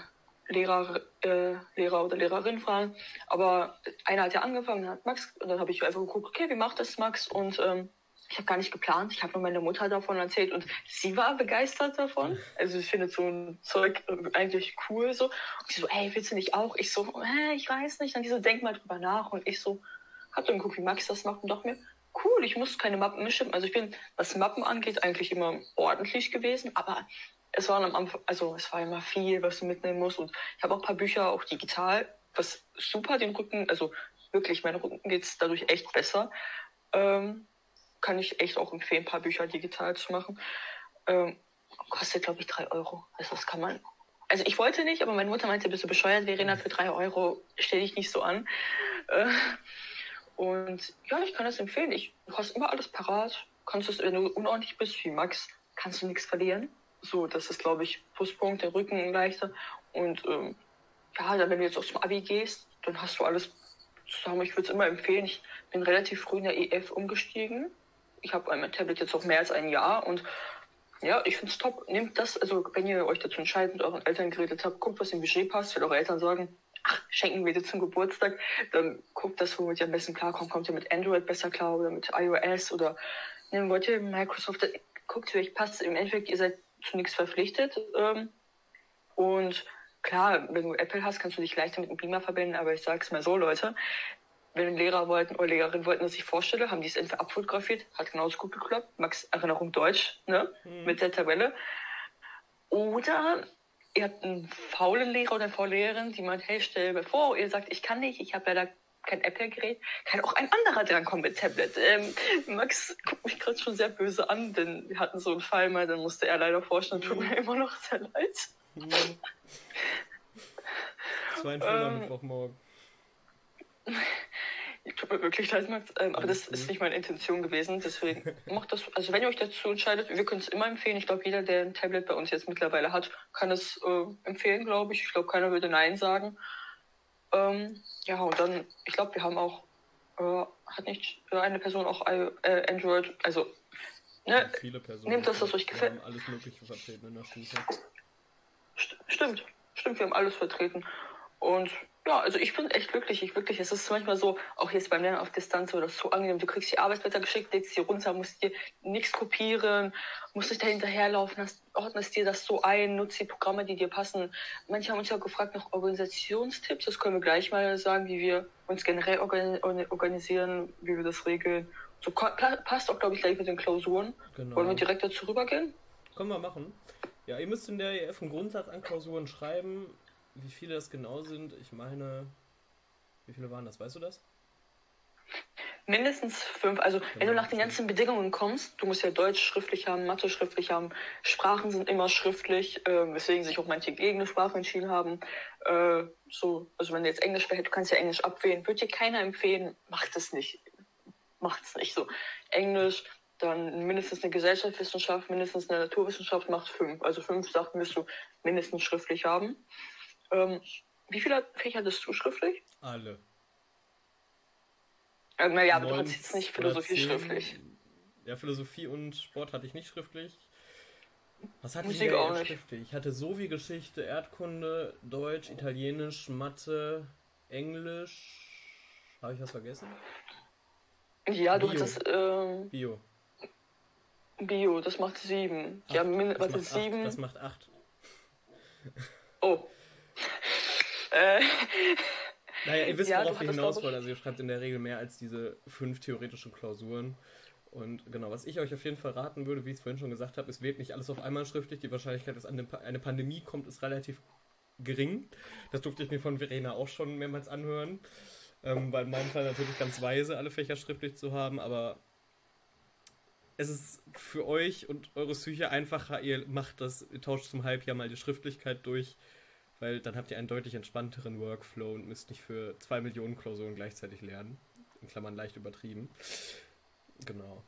Lehrer, äh, Lehrer oder Lehrerin fragen, aber einer hat ja angefangen, hat Max, und dann habe ich einfach geguckt, okay, wie macht das Max und ähm, ich habe gar nicht geplant. Ich habe nur meiner Mutter davon erzählt und sie war begeistert davon. Also ich finde so ein Zeug eigentlich cool so. Und sie so, ey, willst du nicht auch? Ich so, hä, ich weiß nicht. Dann die so, denk mal drüber nach. Und ich so, hab dann geguckt, wie Max das macht und dachte mir, cool, ich muss keine Mappen mitschippen. Also ich bin, was Mappen angeht, eigentlich immer ordentlich gewesen, aber es war am Anfang, also es war immer viel, was du mitnehmen musst. Und ich habe auch ein paar Bücher, auch digital, was super den Rücken, also wirklich, mein Rücken geht es dadurch echt besser. Ähm, kann ich echt auch empfehlen, ein paar Bücher digital zu machen. Ähm, kostet, glaube ich, drei Euro. Also das kann man. Also ich wollte nicht, aber meine Mutter meinte, bist du bescheuert, Verena, für drei Euro stell dich nicht so an. Äh, und ja, ich kann das empfehlen. Ich, hast immer alles parat. Kannst es, wenn du unordentlich bist wie Max, kannst du nichts verlieren. So, das ist, glaube ich, Pluspunkt, der Rücken leichter. Und ähm, ja, dann, wenn du jetzt aus dem Abi gehst, dann hast du alles zusammen. Ich würde es immer empfehlen. Ich bin relativ früh in der EF umgestiegen ich habe mein Tablet jetzt auch mehr als ein Jahr und ja, ich finde es top. Nehmt das, also wenn ihr euch dazu entscheidet, mit euren Eltern geredet habt, guckt, was im Budget passt. Wenn eure Eltern sagen, ach, schenken wir dir zum Geburtstag, dann guckt das, womit ihr am besten klarkommt. Kommt ihr mit Android besser klar oder mit iOS oder ne, wollt ihr Microsoft, guckt, vielleicht passt Im Endeffekt, ihr seid zu nichts verpflichtet. Ähm, und klar, wenn du Apple hast, kannst du dich leichter mit dem Beamer verbinden, aber ich sag's mal so, Leute, wenn Lehrer wollten oder Lehrerin wollten, dass ich vorstelle, haben die es entweder abfotografiert, hat genauso gut geklappt, Max Erinnerung Deutsch, ne, mhm. mit der Tabelle. Oder ihr habt einen faulen Lehrer oder eine faule Lehrerin, die meint, hey, stell mir vor, ihr sagt, ich kann nicht, ich habe leider kein Apple-Gerät, kann auch ein anderer drankommen mit Tablet. Ähm, Max guckt mich gerade schon sehr böse an, denn wir hatten so einen Fall mal, dann musste er leider vorstellen, tut mir mhm. immer noch sehr leid. Mhm. Das war ein Fehler ähm, Mittwochmorgen. <laughs> Tut mir wirklich leid, Max. Ähm, aber das ist nicht meine Intention gewesen. Deswegen <laughs> macht das. Also, wenn ihr euch dazu entscheidet, wir können es immer empfehlen. Ich glaube, jeder, der ein Tablet bei uns jetzt mittlerweile hat, kann es äh, empfehlen, glaube ich. Ich glaube, keiner würde Nein sagen. Ähm, ja, und dann, ich glaube, wir haben auch, äh, hat nicht eine Person auch äh, Android, also, ne, viele Personen. Nehmt das, was euch gefällt. Wir haben alles Mögliche vertreten in der Stufe. Stimmt, stimmt, wir haben alles vertreten. Und ja, also ich bin echt glücklich, ich wirklich. Es ist manchmal so, auch jetzt beim Lernen auf Distanz oder so angenehm. Du kriegst die Arbeitsblätter geschickt, legst sie runter, musst dir nichts kopieren, musst dich da hinterherlaufen, hast, ordnest dir das so ein, nutzt die Programme, die dir passen. Manche haben uns ja gefragt nach Organisationstipps. Das können wir gleich mal sagen, wie wir uns generell organisieren, wie wir das regeln. So passt auch, glaube ich, gleich mit den Klausuren. Genau. Wollen wir direkt dazu rübergehen? Können wir machen. Ja, ihr müsst in der EF einen Grundsatz an Klausuren schreiben wie viele das genau sind, ich meine, wie viele waren das? Weißt du das? Mindestens fünf. Also genau. wenn du nach den ganzen Bedingungen kommst, du musst ja Deutsch schriftlich haben, Mathe schriftlich haben, Sprachen sind immer schriftlich, äh, weswegen sich auch manche gegen eine Sprache entschieden haben. Äh, so, also wenn du jetzt Englisch behältst, du kannst ja Englisch abwählen. Würde dir keiner empfehlen, macht es nicht. Macht es nicht so. Englisch, dann mindestens eine Gesellschaftswissenschaft, mindestens eine Naturwissenschaft macht fünf. Also fünf Sachen wirst du mindestens schriftlich haben. Ähm, wie viele Fächer hattest du schriftlich? Alle. Äh, naja, aber du hattest jetzt nicht Philosophie schriftlich. Ja, Philosophie und Sport hatte ich nicht schriftlich. Was hatte Musik ich auch nicht. schriftlich? Ich hatte so wie Geschichte, Erdkunde, Deutsch, Italienisch, Mathe, Englisch. Habe ich was vergessen? Ja, Bio. du hattest. Ähm, Bio. Bio, das macht sieben. Acht, ja, min- macht sieben. Das macht acht. Oh. Äh, naja, ihr wisst, ja, worauf wir hinaus wollen. Also ihr schreibt in der Regel mehr als diese fünf theoretischen Klausuren. Und genau, was ich euch auf jeden Fall raten würde, wie ich es vorhin schon gesagt habe, es wird nicht alles auf einmal schriftlich. Die Wahrscheinlichkeit, dass eine Pandemie kommt, ist relativ gering. Das durfte ich mir von Verena auch schon mehrmals anhören. Ähm, weil in meinem Fall natürlich ganz weise, alle Fächer schriftlich zu haben, aber es ist für euch und eure Psyche einfacher, ihr macht das, ihr tauscht zum Halbjahr mal die Schriftlichkeit durch, weil dann habt ihr einen deutlich entspannteren Workflow und müsst nicht für zwei Millionen Klausuren gleichzeitig lernen. In Klammern leicht übertrieben. Genau.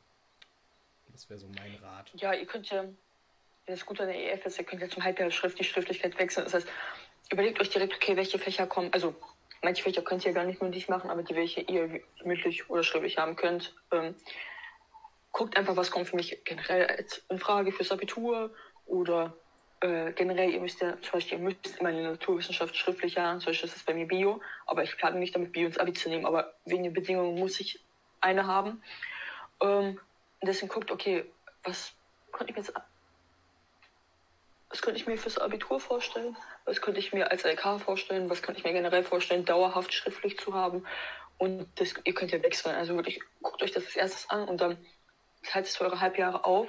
Das wäre so mein Rat. Ja, ihr könnt ja, das Gute an der EF ist, ihr könnt ja zum Halbjahr Schrift, die Schriftlichkeit wechseln. Das heißt, überlegt euch direkt, okay, welche Fächer kommen, also manche Fächer könnt ihr gar nicht mündlich machen, aber die, welche ihr mündlich oder schriftlich haben könnt, ähm, guckt einfach, was kommt für mich generell in Frage fürs Abitur oder äh, generell, ihr müsst ja, zum Beispiel, ihr müsst immer eine Naturwissenschaft schriftlich haben, zum Beispiel ist das bei mir Bio, aber ich plane nicht damit Bio ins Abi zu nehmen, aber wegen den Bedingungen muss ich eine haben. Ähm, deswegen guckt, okay, was könnte ich mir jetzt was könnte ich mir fürs Abitur vorstellen? Was könnte ich mir als LK vorstellen? Was könnte ich mir generell vorstellen, dauerhaft schriftlich zu haben? Und das, ihr könnt ja wechseln. Also wirklich, guckt euch das als erstes an und dann teilt es für eure Halbjahre auf.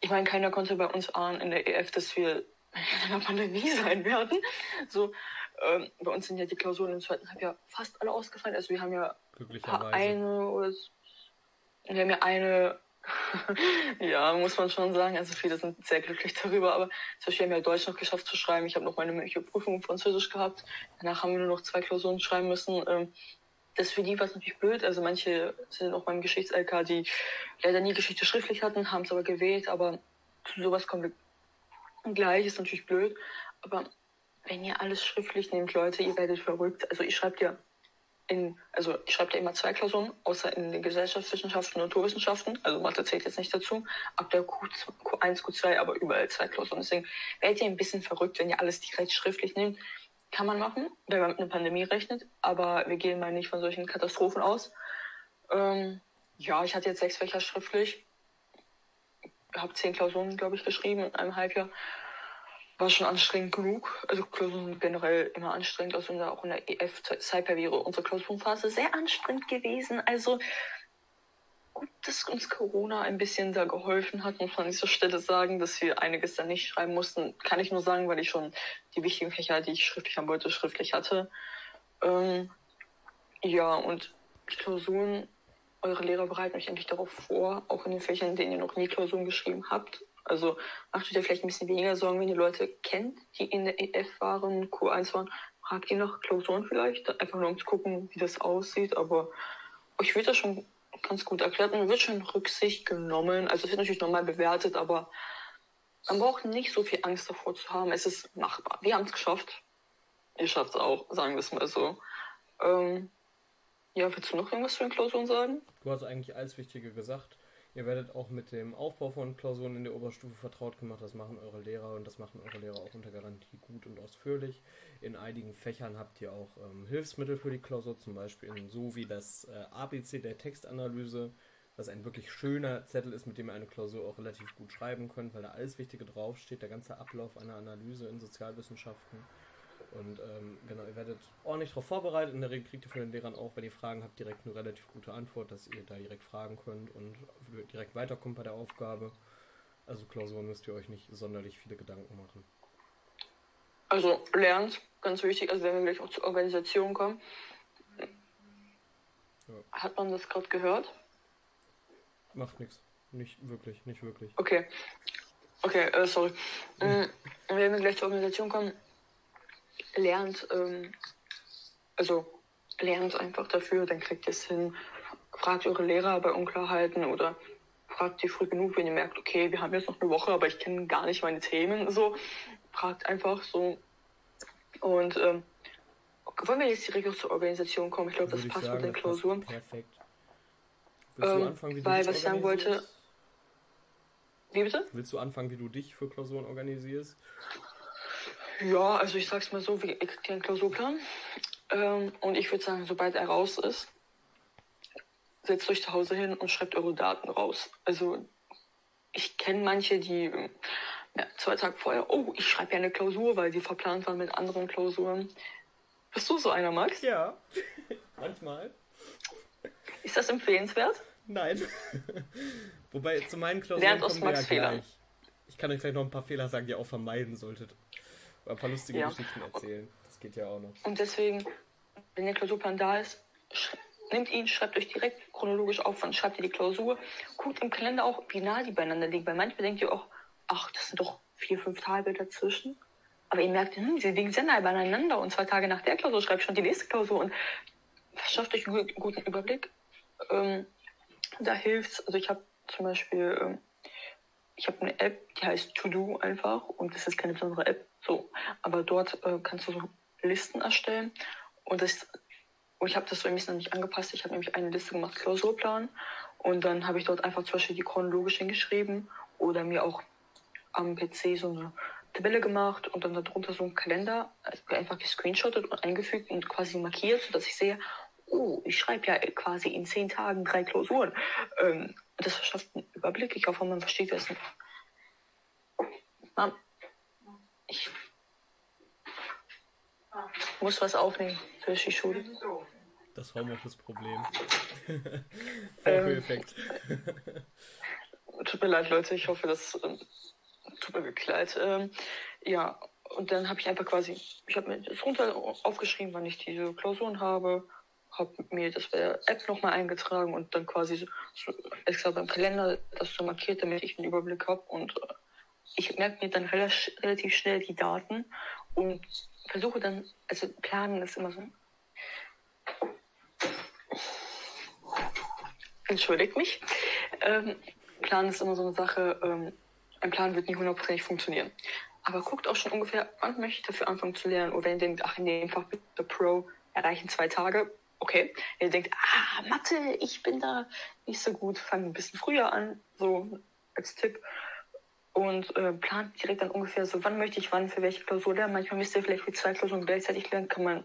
Ich meine, keiner konnte bei uns ahnen in der EF, dass wir <laughs> in einer Pandemie sein werden. So, ähm, bei uns sind ja die Klausuren im zweiten Halbjahr fast alle ausgefallen. Also wir haben ja eine oder wir haben ja eine <laughs> ja, muss man schon sagen. Also viele sind sehr glücklich darüber. Aber zum Beispiel haben wir Deutsch noch geschafft zu schreiben. Ich habe noch meine mündliche Prüfung in Französisch gehabt. Danach haben wir nur noch zwei Klausuren schreiben müssen. Ähm, das für die war es natürlich blöd. Also manche sind auch beim Geschichts-LK, die leider nie Geschichte schriftlich hatten, haben es aber gewählt. Aber zu sowas kommen wir gleich. Ist natürlich blöd. Aber wenn ihr alles schriftlich nehmt, Leute, ihr werdet verrückt. Also ich schreibe dir in, also ich schreibe da immer zwei Klausuren, außer in den Gesellschaftswissenschaften und Naturwissenschaften, also Mathe zählt jetzt nicht dazu, ab der Q, Q1, Q2, aber überall zwei Klausuren. Deswegen werdet ihr ein bisschen verrückt, wenn ihr alles direkt schriftlich nehmt. Kann man machen, wenn man mit einer Pandemie rechnet, aber wir gehen mal nicht von solchen Katastrophen aus. Ähm, ja, ich hatte jetzt sechs Fächer schriftlich, habe zehn Klausuren, glaube ich, geschrieben in einem Halbjahr war schon anstrengend genug. Also Klausuren sind generell immer anstrengend. Also auch in der EF Cyper wäre unsere Klausurenphase sehr anstrengend gewesen. Also gut, dass uns Corona ein bisschen da geholfen hat, muss man an dieser Stelle sagen, dass wir einiges dann nicht schreiben mussten. Kann ich nur sagen, weil ich schon die wichtigen Fächer, die ich schriftlich haben wollte, schriftlich hatte. Ähm, ja, und Klausuren, eure Lehrer bereiten euch endlich darauf vor, auch in den Fächern, in denen ihr noch nie Klausuren geschrieben habt, also macht euch da vielleicht ein bisschen weniger Sorgen, wenn ihr Leute kennt, die in der EF waren, Q1 waren. Fragt ihr nach Klausuren vielleicht, einfach nur um zu gucken, wie das aussieht. Aber euch wird das schon ganz gut erklärt und wird schon Rücksicht genommen. Also es wird natürlich normal bewertet, aber man braucht nicht so viel Angst davor zu haben. Es ist machbar. Wir haben es geschafft. Ihr schafft es auch, sagen wir es mal so. Ähm, ja, willst du noch irgendwas zu den Klausuren sagen? Du hast eigentlich alles Wichtige gesagt. Ihr werdet auch mit dem Aufbau von Klausuren in der Oberstufe vertraut gemacht. Das machen eure Lehrer und das machen eure Lehrer auch unter Garantie gut und ausführlich. In einigen Fächern habt ihr auch ähm, Hilfsmittel für die Klausur, zum Beispiel in, so wie das äh, ABC der Textanalyse, was ein wirklich schöner Zettel ist, mit dem ihr eine Klausur auch relativ gut schreiben könnt, weil da alles Wichtige draufsteht, der ganze Ablauf einer Analyse in Sozialwissenschaften. Und ähm, genau, ihr werdet ordentlich darauf vorbereitet. In der Regel kriegt ihr von den Lehrern auch, wenn ihr Fragen habt, direkt eine relativ gute Antwort, dass ihr da direkt fragen könnt und direkt weiterkommt bei der Aufgabe. Also Klausuren müsst ihr euch nicht sonderlich viele Gedanken machen. Also lernt, ganz wichtig, also wenn wir gleich auch zur Organisation kommen. Ja. Hat man das gerade gehört? Macht nichts. Nicht wirklich, nicht wirklich. Okay. Okay, äh, sorry. Mhm. Wenn wir gleich zur Organisation kommen, lernt, ähm, also lernt einfach dafür, dann kriegt ihr es hin. Fragt eure Lehrer bei Unklarheiten oder fragt die früh genug, wenn ihr merkt, okay, wir haben jetzt noch eine Woche, aber ich kenne gar nicht meine Themen. So, fragt einfach so. Und ähm, wollen wir jetzt direkt zur Organisation kommen? Ich glaube, das passt sagen, mit den Klausuren. Perfekt. Ähm, anfangen, weil, was ich sagen wollte. Wie bitte? Willst du anfangen, wie du dich für Klausuren organisierst? Ja, also ich sag's mal so, wir kriegen einen Klausurplan. Ähm, und ich würde sagen, sobald er raus ist, setzt euch zu Hause hin und schreibt eure Daten raus. Also ich kenne manche, die ja, zwei Tage vorher, oh, ich schreibe ja eine Klausur, weil die verplant waren mit anderen Klausuren. Bist du so einer, Max? Ja, <laughs> manchmal. Ist das empfehlenswert? Nein. <laughs> Wobei, zu meinen Klausuren kommen wir ja gleich. Ich kann euch gleich noch ein paar Fehler sagen, die ihr auch vermeiden solltet. Ein paar lustige ja. Geschichten erzählen. Das geht ja auch noch. Und deswegen, wenn der Klausurplan da ist, nehmt ihn, schreibt euch direkt chronologisch auf, wann schreibt ihr die Klausur. Guckt im Kalender auch, wie nah die beieinander liegen. Weil manchmal denkt ihr auch, ach, das sind doch vier, fünf Tage dazwischen. Aber ihr merkt, hm, sie liegen sehr nah beieinander und zwei Tage nach der Klausur schreibt schon die nächste Klausur und verschafft euch einen guten Überblick. Ähm, da hilft's. Also ich habe zum Beispiel, ähm, ich habe eine App, die heißt To Do einfach und das ist keine besondere App, so. Aber dort äh, kannst du so Listen erstellen und das und ich habe das so ein bisschen nicht angepasst. Ich habe nämlich eine Liste gemacht, Klausurplan. Und dann habe ich dort einfach zum Beispiel die chronologisch hingeschrieben oder mir auch am PC so eine Tabelle gemacht und dann darunter so einen Kalender also einfach gescreenshottet und eingefügt und quasi markiert, sodass ich sehe, oh, ich schreibe ja quasi in zehn Tagen drei Klausuren. Ähm, das verschafft einen Überblick. Ich hoffe, man versteht das. Mom, ich muss was aufnehmen für die Schule. Das Homeoffice-Problem. Vorführeffekt. <laughs> Ähm, <laughs> tut mir leid, Leute. Ich hoffe, das äh, tut mir wirklich leid. Ähm, ja, und dann habe ich einfach quasi, ich habe mir das runter aufgeschrieben, wann ich diese Klausuren habe, habe mir das bei der App nochmal eingetragen und dann quasi so, extra beim Kalender das so markiert, damit ich einen Überblick habe und äh, ich merke mir dann relativ schnell die Daten und versuche dann, also planen ist immer so. Entschuldigt mich. Ähm, planen ist immer so eine Sache, ähm, ein Plan wird nie hundertprozentig funktionieren. Aber guckt auch schon ungefähr, wann möchte ich dafür anfangen zu lernen. Oder wenn ihr denkt, ach, in dem Fach Pro erreichen zwei Tage, okay. Ihr denkt, ah, Mathe, ich bin da nicht so gut, fangt ein bisschen früher an, so als Tipp und äh, plant direkt dann ungefähr so, wann möchte ich wann für welche Klausur lernen. Manchmal müsst ihr vielleicht für zwei Klausuren gleichzeitig lernen, kann man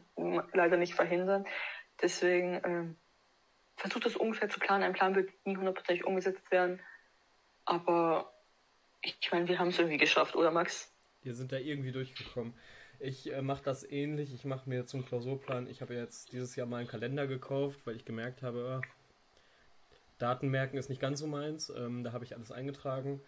leider nicht verhindern. Deswegen äh, versucht das ungefähr zu planen. Ein Plan wird nie hundertprozentig umgesetzt werden. Aber ich meine, wir haben es irgendwie geschafft, oder Max? Wir sind da irgendwie durchgekommen. Ich äh, mache das ähnlich. Ich mache mir zum Klausurplan, ich habe jetzt dieses Jahr mal einen Kalender gekauft, weil ich gemerkt habe, Daten merken ist nicht ganz so meins. Ähm, da habe ich alles eingetragen.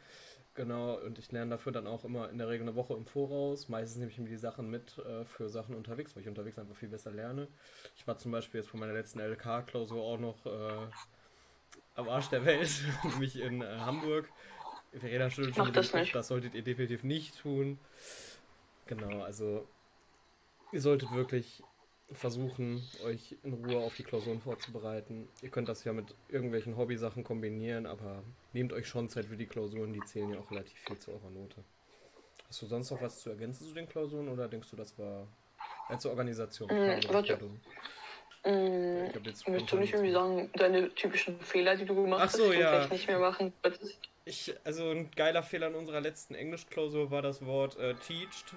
Genau, und ich lerne dafür dann auch immer in der Regel eine Woche im Voraus. Meistens nehme ich mir die Sachen mit äh, für Sachen unterwegs, weil ich unterwegs einfach viel besser lerne. Ich war zum Beispiel jetzt von meiner letzten LK-Klausur auch noch äh, am Arsch der Welt, <laughs> nämlich in äh, Hamburg. Verena schüttelt schon das, das solltet ihr definitiv nicht tun. Genau, also ihr solltet wirklich versuchen, euch in Ruhe auf die Klausuren vorzubereiten. Ihr könnt das ja mit irgendwelchen Hobbysachen kombinieren, aber nehmt euch schon Zeit für die Klausuren, die zählen ja auch relativ viel zu eurer Note. Hast du sonst noch was zu ergänzen zu den Klausuren oder denkst du, das war äh, zur Organisation? Mm, warte. Mm, ich möchtest du nicht irgendwie sagen, deine typischen Fehler, die du gemacht Ach so, hast, ja. vielleicht nicht mehr machen? Ich, also ein geiler Fehler in unserer letzten Englischklausur war das Wort äh, teached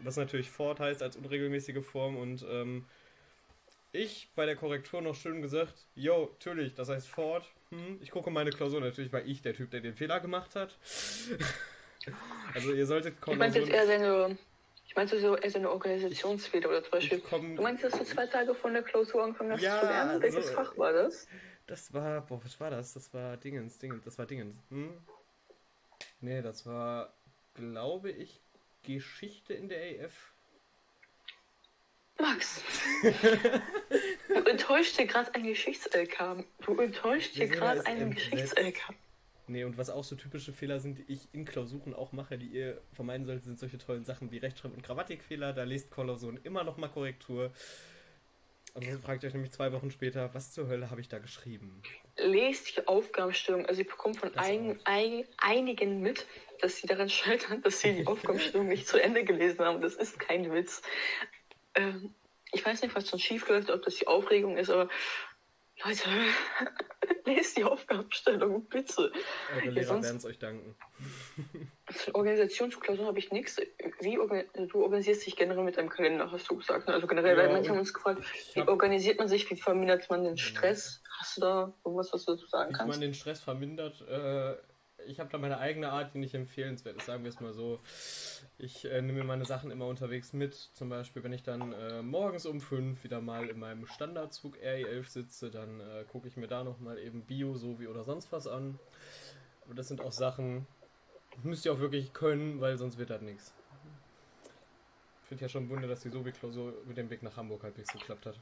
was natürlich Fort heißt als unregelmäßige Form und ähm, ich bei der Korrektur noch schön gesagt, yo, natürlich, das heißt Fort. Hm, ich gucke meine Klausur natürlich, weil ich der Typ, der den Fehler gemacht hat. <laughs> also ihr solltet kommen. Ich meinte jetzt eher seine, ich meinte so eher seine Organisationsfehler oder zum Beispiel. Komm, du meinst, dass du zwei Tage von der Klausur angefangen hast ja, zu lernen? Welches also, Fach war das? Das war, boah, was war das? Das war Dingens, Dingens, das war Dingens. Hm? Nee, das war, glaube ich, Geschichte in der AF? Max, <laughs> du enttäuscht dir gerade ein Geschichts-LK. Du enttäuscht dir gerade einen Geschichts-LK. Nee, und was auch so typische Fehler sind, die ich in Klausuren auch mache, die ihr vermeiden solltet, sind solche tollen Sachen wie Rechtschreib- und Grammatikfehler. Da lest Klausuren immer noch mal Korrektur. Und dann fragt ihr euch nämlich zwei Wochen später, was zur Hölle habe ich da geschrieben? Lest die Aufgabenstellung. Also ich bekomme von ein, ein, einigen mit, dass sie daran scheitern, dass sie die <laughs> Aufgabenstellung nicht zu Ende gelesen haben. Das ist kein Witz. Ähm, ich weiß nicht, was schon schief läuft, ob das die Aufregung ist, aber Leute, <laughs> lest die Aufgabenstellung, bitte. Eure Lehrer ja, werden es euch danken. Für Organisationsklausur habe ich nichts. Wie du organisierst dich generell mit deinem Kalender, hast du gesagt. Also generell, ja, weil manche haben uns gefragt, wie organisiert man sich, wie vermindert man den Stress? Hast du da irgendwas, was du dazu sagen wie kannst? Wie man den Stress vermindert, äh, ich habe da meine eigene Art, die nicht empfehlenswert ist, sagen wir es mal so. Ich äh, nehme mir meine Sachen immer unterwegs mit. Zum Beispiel, wenn ich dann äh, morgens um 5 wieder mal in meinem Standardzug RE11 sitze, dann äh, gucke ich mir da nochmal eben Bio, Sovi oder sonst was an. Aber das sind auch Sachen, müsst ihr auch wirklich können, weil sonst wird das nichts. Ich finde ja schon Wunder, dass die Sovi-Klausur mit dem Weg nach Hamburg halbwegs geklappt hat.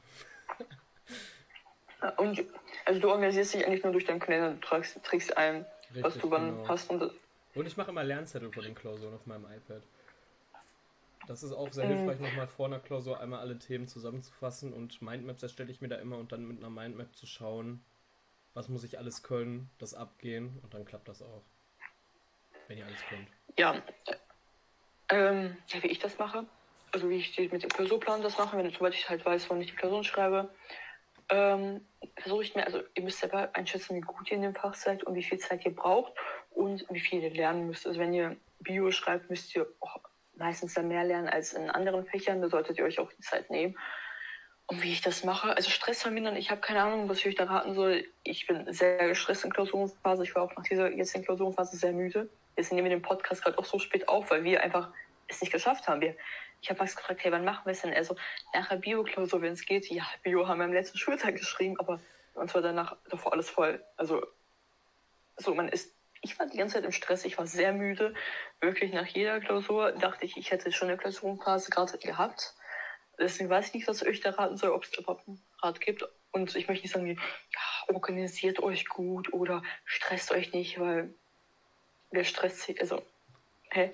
<laughs> Und also du organisierst dich eigentlich nur durch deinen Kalender, du trägst, trägst ein, Richtig, was du wann genau. hast. Und, und ich mache immer Lernzettel vor den Klausuren auf meinem iPad. Das ist auch sehr mhm. hilfreich, nochmal vor einer Klausur einmal alle Themen zusammenzufassen und Mindmaps erstelle ich mir da immer und dann mit einer Mindmap zu schauen, was muss ich alles können, das abgehen und dann klappt das auch. Wenn ihr alles könnt. Ja, ähm, wie ich das mache, also wie ich mit dem Klausurplan das mache, wenn sobald ich halt weiß, wann ich die Klausuren schreibe, ähm, versuche ich mir, also ihr müsst selber einschätzen, wie gut ihr in dem Fach seid und wie viel Zeit ihr braucht und wie viel ihr lernen müsst. Also wenn ihr Bio schreibt, müsst ihr auch meistens dann mehr lernen als in anderen Fächern. Da solltet ihr euch auch die Zeit nehmen. Und wie ich das mache, also Stress vermindern, ich habe keine Ahnung, was ich euch da raten soll. Ich bin sehr gestresst in Klausurenphase. Ich war auch nach dieser jetzigen Klausurenphase sehr müde. Jetzt nehmen wir den Podcast gerade auch so spät auf, weil wir einfach es nicht geschafft haben. Wir ich habe Max gefragt, hey, wann machen wir es denn? Also nachher Bio-Klausur, wenn es geht. Ja, Bio haben wir am letzten Schultag geschrieben, aber uns war danach davor alles voll. Also so, man ist, ich war die ganze Zeit im Stress, ich war sehr müde. Wirklich nach jeder Klausur dachte ich, ich hätte schon eine Klausurenphase gerade gehabt. Deswegen weiß ich nicht, was ich euch da raten soll, ob es überhaupt einen Rat gibt. Und ich möchte nicht sagen, ja, organisiert euch gut oder stresst euch nicht, weil wer stresst sich, also, hä?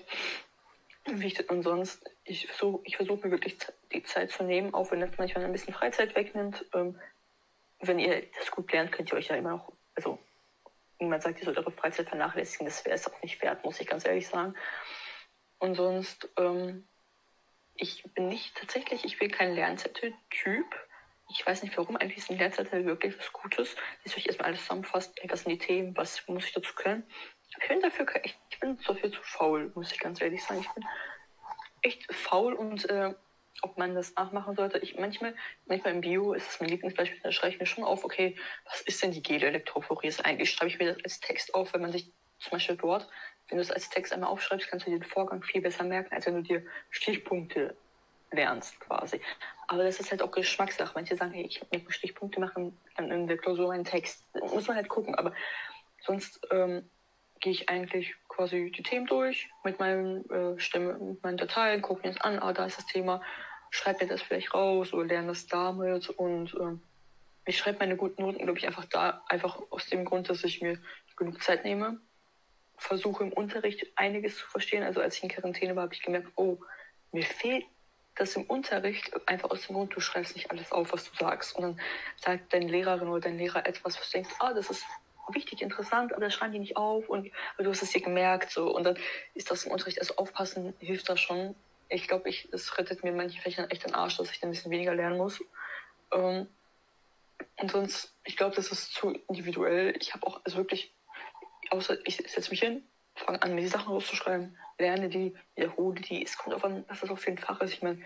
Und sonst, ich versuche ich versuch mir wirklich die Zeit zu nehmen, auch wenn das manchmal ein bisschen Freizeit wegnimmt. Ähm, wenn ihr das gut lernt, könnt ihr euch ja immer noch, also niemand sagt, ihr sollt eure Freizeit vernachlässigen, das wäre es auch nicht wert, muss ich ganz ehrlich sagen. Und sonst, ähm, ich bin nicht tatsächlich, ich bin kein Lernzettel-Typ. Ich weiß nicht warum, eigentlich ist ein Lernzettel wirklich was Gutes. Dass euch erstmal alles zusammenfasst, was sind die Themen, was muss ich dazu können. Ich bin dafür, ich, ich bin dafür zu faul, muss ich ganz ehrlich sagen. Ich bin echt faul und äh, ob man das nachmachen sollte. Ich manchmal, manchmal im Bio ist es mein Lieblingsbeispiel, da schreibe ich mir schon auf, okay, was ist denn die Gel-Elektrophoresis eigentlich? Schreibe ich mir das als Text auf, wenn man sich zum Beispiel dort, wenn du es als Text einmal aufschreibst, kannst du den Vorgang viel besser merken, als wenn du dir Stichpunkte lernst quasi. Aber das ist halt auch Geschmackssache. Manche sagen, hey, ich möchte Stichpunkte machen, dann in der Klausur einen Text. Muss man halt gucken. Aber sonst ähm, gehe ich eigentlich quasi die Themen durch mit meinen äh, Stimme, mit meinen Dateien, gucke mir das an, ah, da ist das Thema, schreibe mir das vielleicht raus oder lerne das damit und äh, ich schreibe meine guten Noten, glaube ich, einfach da, einfach aus dem Grund, dass ich mir genug Zeit nehme, versuche im Unterricht einiges zu verstehen. Also als ich in Quarantäne war, habe ich gemerkt, oh, mir fehlt das im Unterricht einfach aus dem Grund, du schreibst nicht alles auf, was du sagst. Und dann sagt deine Lehrerin oder dein Lehrer etwas, was du denkst, ah, das ist wichtig, interessant, aber das schreiben die nicht auf und du hast es dir gemerkt so und dann ist das im Unterricht, also aufpassen hilft da schon. Ich glaube, ich, es rettet mir in manchen Fächern echt den Arsch, dass ich dann ein bisschen weniger lernen muss. Ähm, und sonst, ich glaube, das ist zu individuell. Ich habe auch also wirklich, außer ich setze mich hin, fange an, mir die Sachen rauszuschreiben, lerne die, wiederhole die. Es kommt auf an, was das auch für ein Fach ist. Ich meine,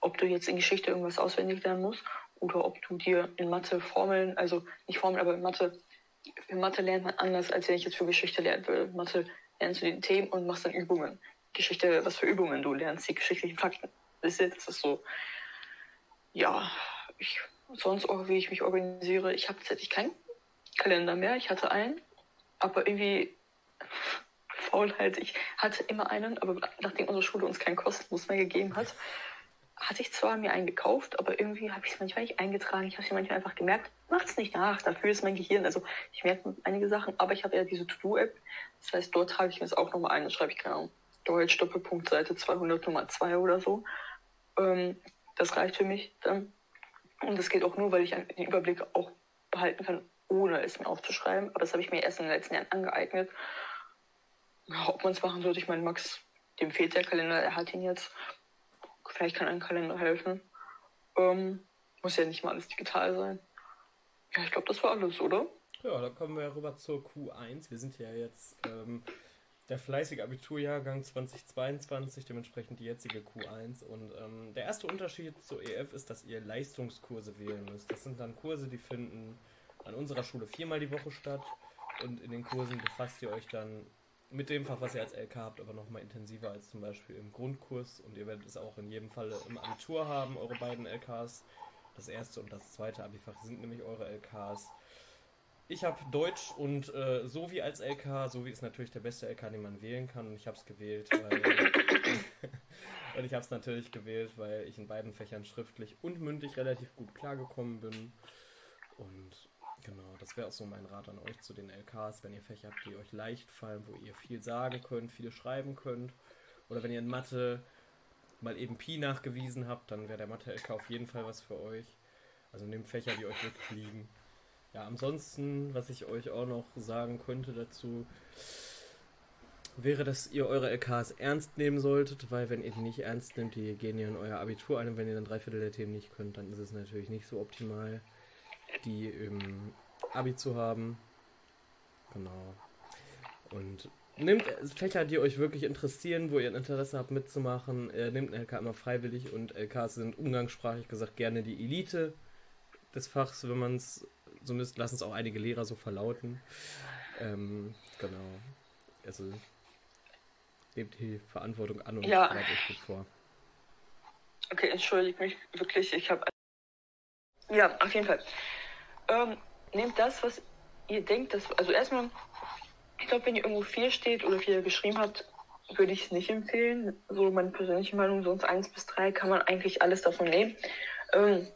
ob du jetzt in Geschichte irgendwas auswendig lernen musst oder ob du dir in Mathe Formeln, also nicht Formeln, aber in Mathe für Mathe lernt man anders, als wenn ich jetzt für Geschichte lernen würde. Mathe lernst du die Themen und machst dann Übungen. Geschichte, was für Übungen du lernst, die geschichtlichen Fakten. Das ist, so, ja, ich, sonst auch, wie ich mich organisiere. Ich habe tatsächlich keinen Kalender mehr. Ich hatte einen, aber irgendwie <laughs> Faulheit. Ich hatte immer einen, aber nachdem unsere Schule uns keinen kostenlos mehr gegeben hat, hatte ich zwar mir einen gekauft, aber irgendwie habe ich es manchmal nicht eingetragen. Ich habe es mir manchmal einfach gemerkt, macht es nicht nach, dafür ist mein Gehirn. Also ich merke einige Sachen, aber ich habe ja diese To-Do-App. Das heißt, dort trage ich mir es auch nochmal ein. Dann schreibe ich, keine Ahnung, Deutsch, Doppelpunkt, Seite 200, Nummer 2 oder so. Ähm, das reicht für mich dann. Und das geht auch nur, weil ich den Überblick auch behalten kann, ohne es mir aufzuschreiben. Aber das habe ich mir erst in den letzten Jahren angeeignet. Ja, ob man es machen sollte, ich meine, Max, dem fehlt der Kalender, er hat ihn jetzt. Vielleicht kann ein Kalender helfen. Ähm, muss ja nicht mal alles digital sein. Ja, ich glaube, das war alles, oder? Ja, dann kommen wir rüber zur Q1. Wir sind ja jetzt ähm, der fleißige Abiturjahrgang 2022, dementsprechend die jetzige Q1. Und ähm, der erste Unterschied zur EF ist, dass ihr Leistungskurse wählen müsst. Das sind dann Kurse, die finden an unserer Schule viermal die Woche statt. Und in den Kursen befasst ihr euch dann mit dem Fach, was ihr als LK habt, aber nochmal intensiver als zum Beispiel im Grundkurs. Und ihr werdet es auch in jedem Falle im Abitur haben, eure beiden LKs. Das erste und das zweite Abifach sind nämlich eure LKs. Ich habe Deutsch und äh, Sovi als LK. Sovi ist natürlich der beste LK, den man wählen kann. Und ich habe es gewählt, weil. <laughs> und ich habe es natürlich gewählt, weil ich in beiden Fächern schriftlich und mündlich relativ gut klargekommen bin. Und Genau, das wäre auch so mein Rat an euch zu den LKs, wenn ihr Fächer habt, die euch leicht fallen, wo ihr viel sagen könnt, viel schreiben könnt. Oder wenn ihr in Mathe mal eben Pi nachgewiesen habt, dann wäre der Mathe-LK auf jeden Fall was für euch. Also nehmt Fächer, die euch wirklich liegen. Ja, ansonsten, was ich euch auch noch sagen könnte dazu, wäre, dass ihr eure LKs ernst nehmen solltet, weil wenn ihr die nicht ernst nehmt, die gehen ja in euer Abitur ein und wenn ihr dann drei Viertel der Themen nicht könnt, dann ist es natürlich nicht so optimal die im Abi zu haben. Genau. Und nehmt Fächer, die euch wirklich interessieren, wo ihr ein Interesse habt mitzumachen. Äh, nehmt LK immer freiwillig und LKs sind umgangssprachlich gesagt gerne die Elite des Fachs, wenn man es, zumindest lassen es auch einige Lehrer so verlauten. Ähm, genau. Also nehmt die Verantwortung an und ja. bereitet euch gut vor. Okay, entschuldigt mich wirklich, ich habe. Ja, auf jeden Fall ähm, nehmt das, was ihr denkt, dass, also erstmal, ich glaube, wenn ihr irgendwo viel steht oder viel geschrieben habt, würde ich es nicht empfehlen. So meine persönliche Meinung, sonst eins bis drei kann man eigentlich alles davon nehmen. Ähm,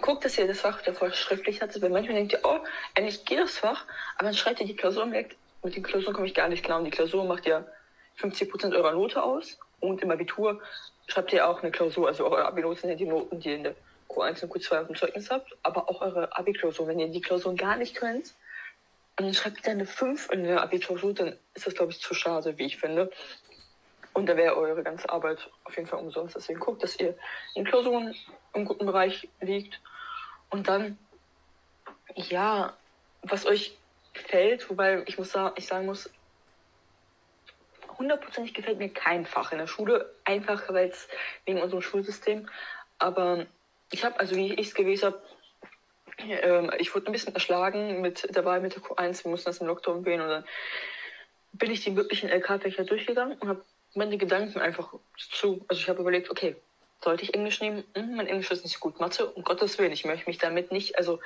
guckt, dass ihr das Fach davor schriftlich hattet, weil manchmal denkt ihr, oh, eigentlich geht das Fach, aber dann schreibt ihr die Klausur und merkt, mit den Klausuren komme ich gar nicht klar. Und die Klausur macht ja 50% eurer Note aus. Und im Abitur schreibt ihr auch eine Klausur, also eure Abi-Noten sind ja die Noten, die in der Q1 und Q2 auf dem Zeugnis habt, aber auch eure Abi-Klausur. Wenn ihr die Klausuren gar nicht könnt, und dann schreibt ihr eine 5 in der Abitur, dann ist das, glaube ich, zu schade, wie ich finde. Und da wäre eure ganze Arbeit auf jeden Fall umsonst. Deswegen guckt, dass ihr in Klausuren im guten Bereich liegt. Und dann, ja, was euch gefällt, wobei ich muss sagen, ich sagen muss, hundertprozentig gefällt mir kein Fach in der Schule, einfach weil es wegen unserem Schulsystem. Aber ich habe, also wie ich es gewesen habe, ich wurde ein bisschen erschlagen mit dabei mit der Q1. Wir mussten das im Lockdown wählen und dann bin ich die möglichen LK-Fächer durchgegangen und habe meine Gedanken einfach zu. Also ich habe überlegt, okay, sollte ich Englisch nehmen? Hm, mein Englisch ist nicht gut. Mathe, um Gottes Willen, ich möchte mich damit nicht, also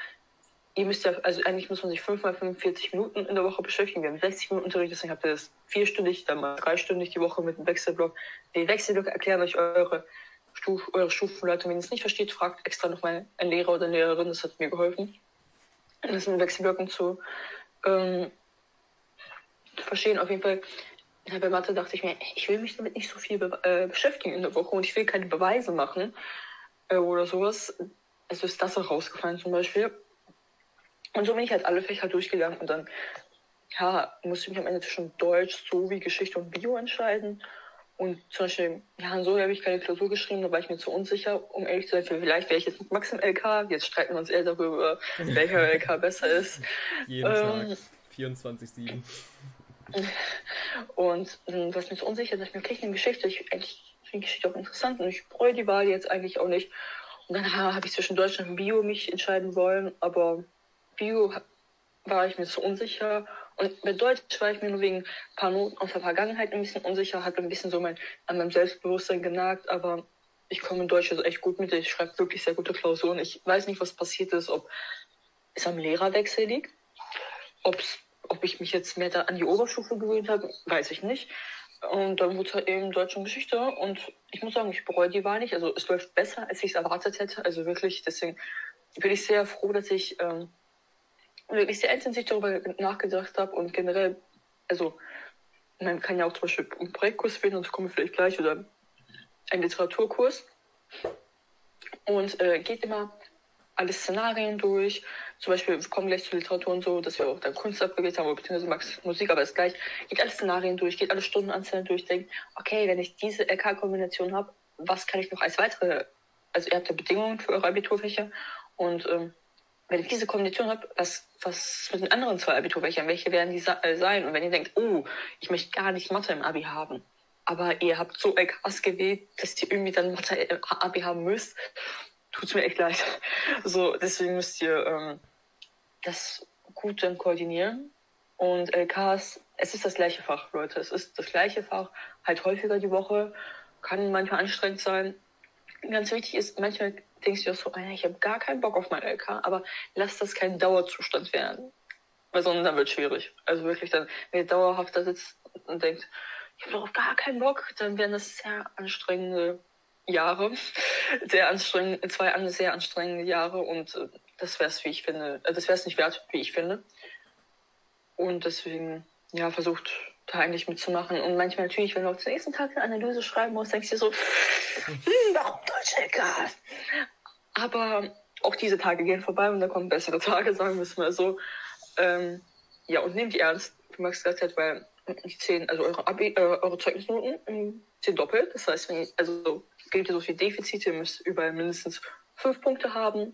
ihr müsst ja, also eigentlich muss man sich fünfmal 45 Minuten in der Woche beschäftigen. Wir haben 60 Minuten Unterricht, deswegen habt ihr das vierstündig, dann mal dreistündig die Woche mit dem Wechselblock. Die Wechselblöcke erklären euch eure Stuf, eure Stufenleitung, wenn ihr es nicht versteht, fragt extra nochmal einen Lehrer oder eine Lehrerin, das hat mir geholfen. Das in Wechselwirkung zu, ähm, verstehen. Auf jeden Fall, bei Mathe dachte ich mir, ich will mich damit nicht so viel be äh, beschäftigen in der Woche und ich will keine Beweise machen äh, oder sowas. Also ist das auch rausgefallen zum Beispiel. Und so bin ich halt alle Fächer durchgegangen und dann, ja, musste ich mich am Ende zwischen Deutsch sowie Geschichte und Bio entscheiden. Und zum Beispiel, ja, so habe ich keine Klausur geschrieben, da war ich mir zu unsicher, um ehrlich zu sein. Vielleicht wäre ich jetzt mit Max im LK, jetzt streiten wir uns eher darüber, <laughs> welcher LK besser ist. Jeden ähm, Tag, 24-7. Und ähm, was mir zu unsicher ist, ich mir, okay, ich nehme Geschichte, ich eigentlich finde Geschichte auch interessant und ich bereue die Wahl jetzt eigentlich auch nicht. Und dann habe ich zwischen Deutschland und Bio mich entscheiden wollen, aber Bio war ich mir zu unsicher und bei Deutsch war ich mir nur wegen ein paar Noten aus der Vergangenheit ein bisschen unsicher, hat ein bisschen so mein, an meinem Selbstbewusstsein genagt, aber ich komme in Deutsch also echt gut mit. Ich schreibe wirklich sehr gute Klausuren. Ich weiß nicht, was passiert ist, ob es am Lehrerwechsel liegt, ob's, ob ich mich jetzt mehr da an die Oberstufe gewöhnt habe, weiß ich nicht. Und dann wurde es halt eben Deutsch und Geschichte. Und ich muss sagen, ich bereue die Wahl nicht. Also es läuft besser, als ich es erwartet hätte. Also wirklich, deswegen bin ich sehr froh, dass ich ähm, wirklich sehr intensiv darüber nachgedacht habe und generell, also man kann ja auch zum Beispiel einen Projektkurs wählen, das kommen wir vielleicht gleich, oder einen Literaturkurs. Und äh, geht immer alle Szenarien durch. Zum Beispiel, wir kommen gleich zur Literatur und so, dass wir auch dann Kunst abgewählt haben, beziehungsweise Max Musik, aber ist gleich. Geht alle Szenarien durch, geht alle Stundenanzahlen durch, denkt, okay, wenn ich diese LK-Kombination habe, was kann ich noch als weitere, also ihr habt ja Bedingungen für eure Abiturfächer und ähm, wenn ich diese Kombination habe, was, was mit den anderen zwei Abiturfächern, welche werden die äh, sein? Und wenn ihr denkt, oh, ich möchte gar nicht Mathe im Abi haben, aber ihr habt so LKs gewählt, dass ihr irgendwie dann Mathe im Abi haben müsst, tut's mir echt leid. <laughs> So, deswegen müsst ihr ähm, das gut dann koordinieren. Und LKs, es ist das gleiche Fach, Leute. Es ist das gleiche Fach, halt häufiger die Woche, kann manchmal anstrengend sein. Ganz wichtig ist, manchmal denkst du auch so, ich habe gar keinen Bock auf mein LK, aber lass das kein Dauerzustand werden. Weil sonst dann wird es schwierig. Also wirklich dann, wenn ihr dauerhaft da sitzt und denkt, ich habe darauf gar keinen Bock, dann werden das sehr anstrengende Jahre. Sehr anstrengend, zwei sehr anstrengende Jahre und äh, das wäre es, wie ich finde, äh, das wäre es nicht wert, wie ich finde. Und deswegen, ja, versucht da eigentlich mitzumachen. Und manchmal natürlich, wenn du auf den nächsten Tag eine Analyse schreiben musst, denkst du dir so, hm, warum Deutsch egal? Aber auch diese Tage gehen vorbei und da kommen bessere Tage, sagen wir es mal so. Ähm, ja, und nehmt die ernst, wie Max gesagt hat, weil die zehn, also eure, Abi, äh, eure Zeugnisnoten ähm, zehn doppelt. Das heißt, wenn ihr, also gilt ja so viel Defizite, ihr müsst überall mindestens fünf Punkte haben.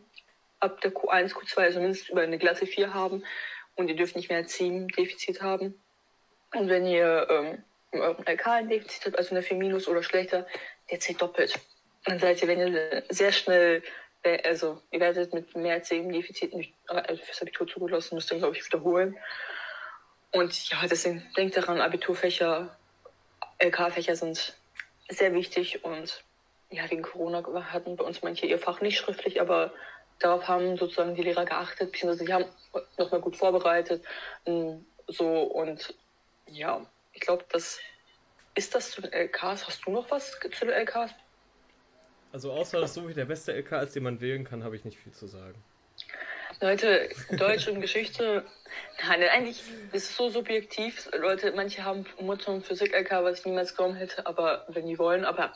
Ab der Q1, Q2, also mindestens über eine glatte 4 haben. Und ihr dürft nicht mehr als 7 Defizit haben. Und wenn ihr ähm, in eurem LK ein Defizit habt, also eine 4 minus oder schlechter, der zählt doppelt. Dann seid ihr, wenn ihr sehr schnell, äh, also ihr werdet mit mehr als 7 Defiziten also fürs Abitur zugelassen, müsst ihr, glaube ich, wiederholen. Und ja, deswegen denkt daran, Abiturfächer, LK-Fächer sind sehr wichtig und ja, wegen Corona hatten bei uns manche ihr Fach nicht schriftlich, aber darauf haben sozusagen die Lehrer geachtet, beziehungsweise sie haben nochmal gut vorbereitet. Ähm, so und ja, ich glaube, das ist das zu den LKs. Hast du noch was zu den LKs? Also außer dass so wie der beste LK ist, den man wählen kann, habe ich nicht viel zu sagen. Leute, Deutsch und Geschichte, nein, eigentlich ist es so subjektiv. Leute, manche haben Mutter und Physik LK, was ich niemals genommen hätte, aber wenn die wollen, aber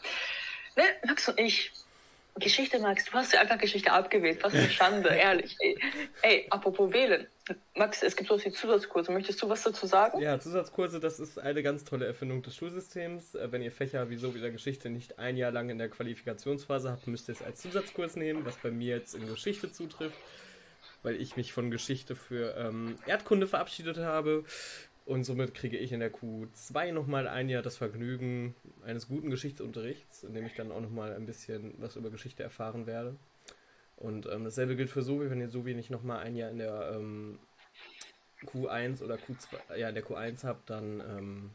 ne, Max und ich, Geschichte, Max, du hast ja einfach Geschichte abgewählt. Was eine Schande, <laughs> ehrlich. Ey. ey, apropos wählen. Max, es gibt sowas wie Zusatzkurse. Möchtest du was dazu sagen? Ja, Zusatzkurse, das ist eine ganz tolle Erfindung des Schulsystems. Äh, wenn ihr Fächer wie so wie der Geschichte nicht ein Jahr lang in der Qualifikationsphase habt, müsst ihr es als Zusatzkurs nehmen, was bei mir jetzt in Geschichte zutrifft weil ich mich von Geschichte für ähm, Erdkunde verabschiedet habe. Und somit kriege ich in der Q2 nochmal ein Jahr das Vergnügen eines guten Geschichtsunterrichts, in dem ich dann auch nochmal ein bisschen was über Geschichte erfahren werde. Und ähm, dasselbe gilt für Sovi, wenn ihr Sovi nicht nochmal ein Jahr in der ähm, Q1 oder Q2, ja, in der Q1 habt, dann ähm,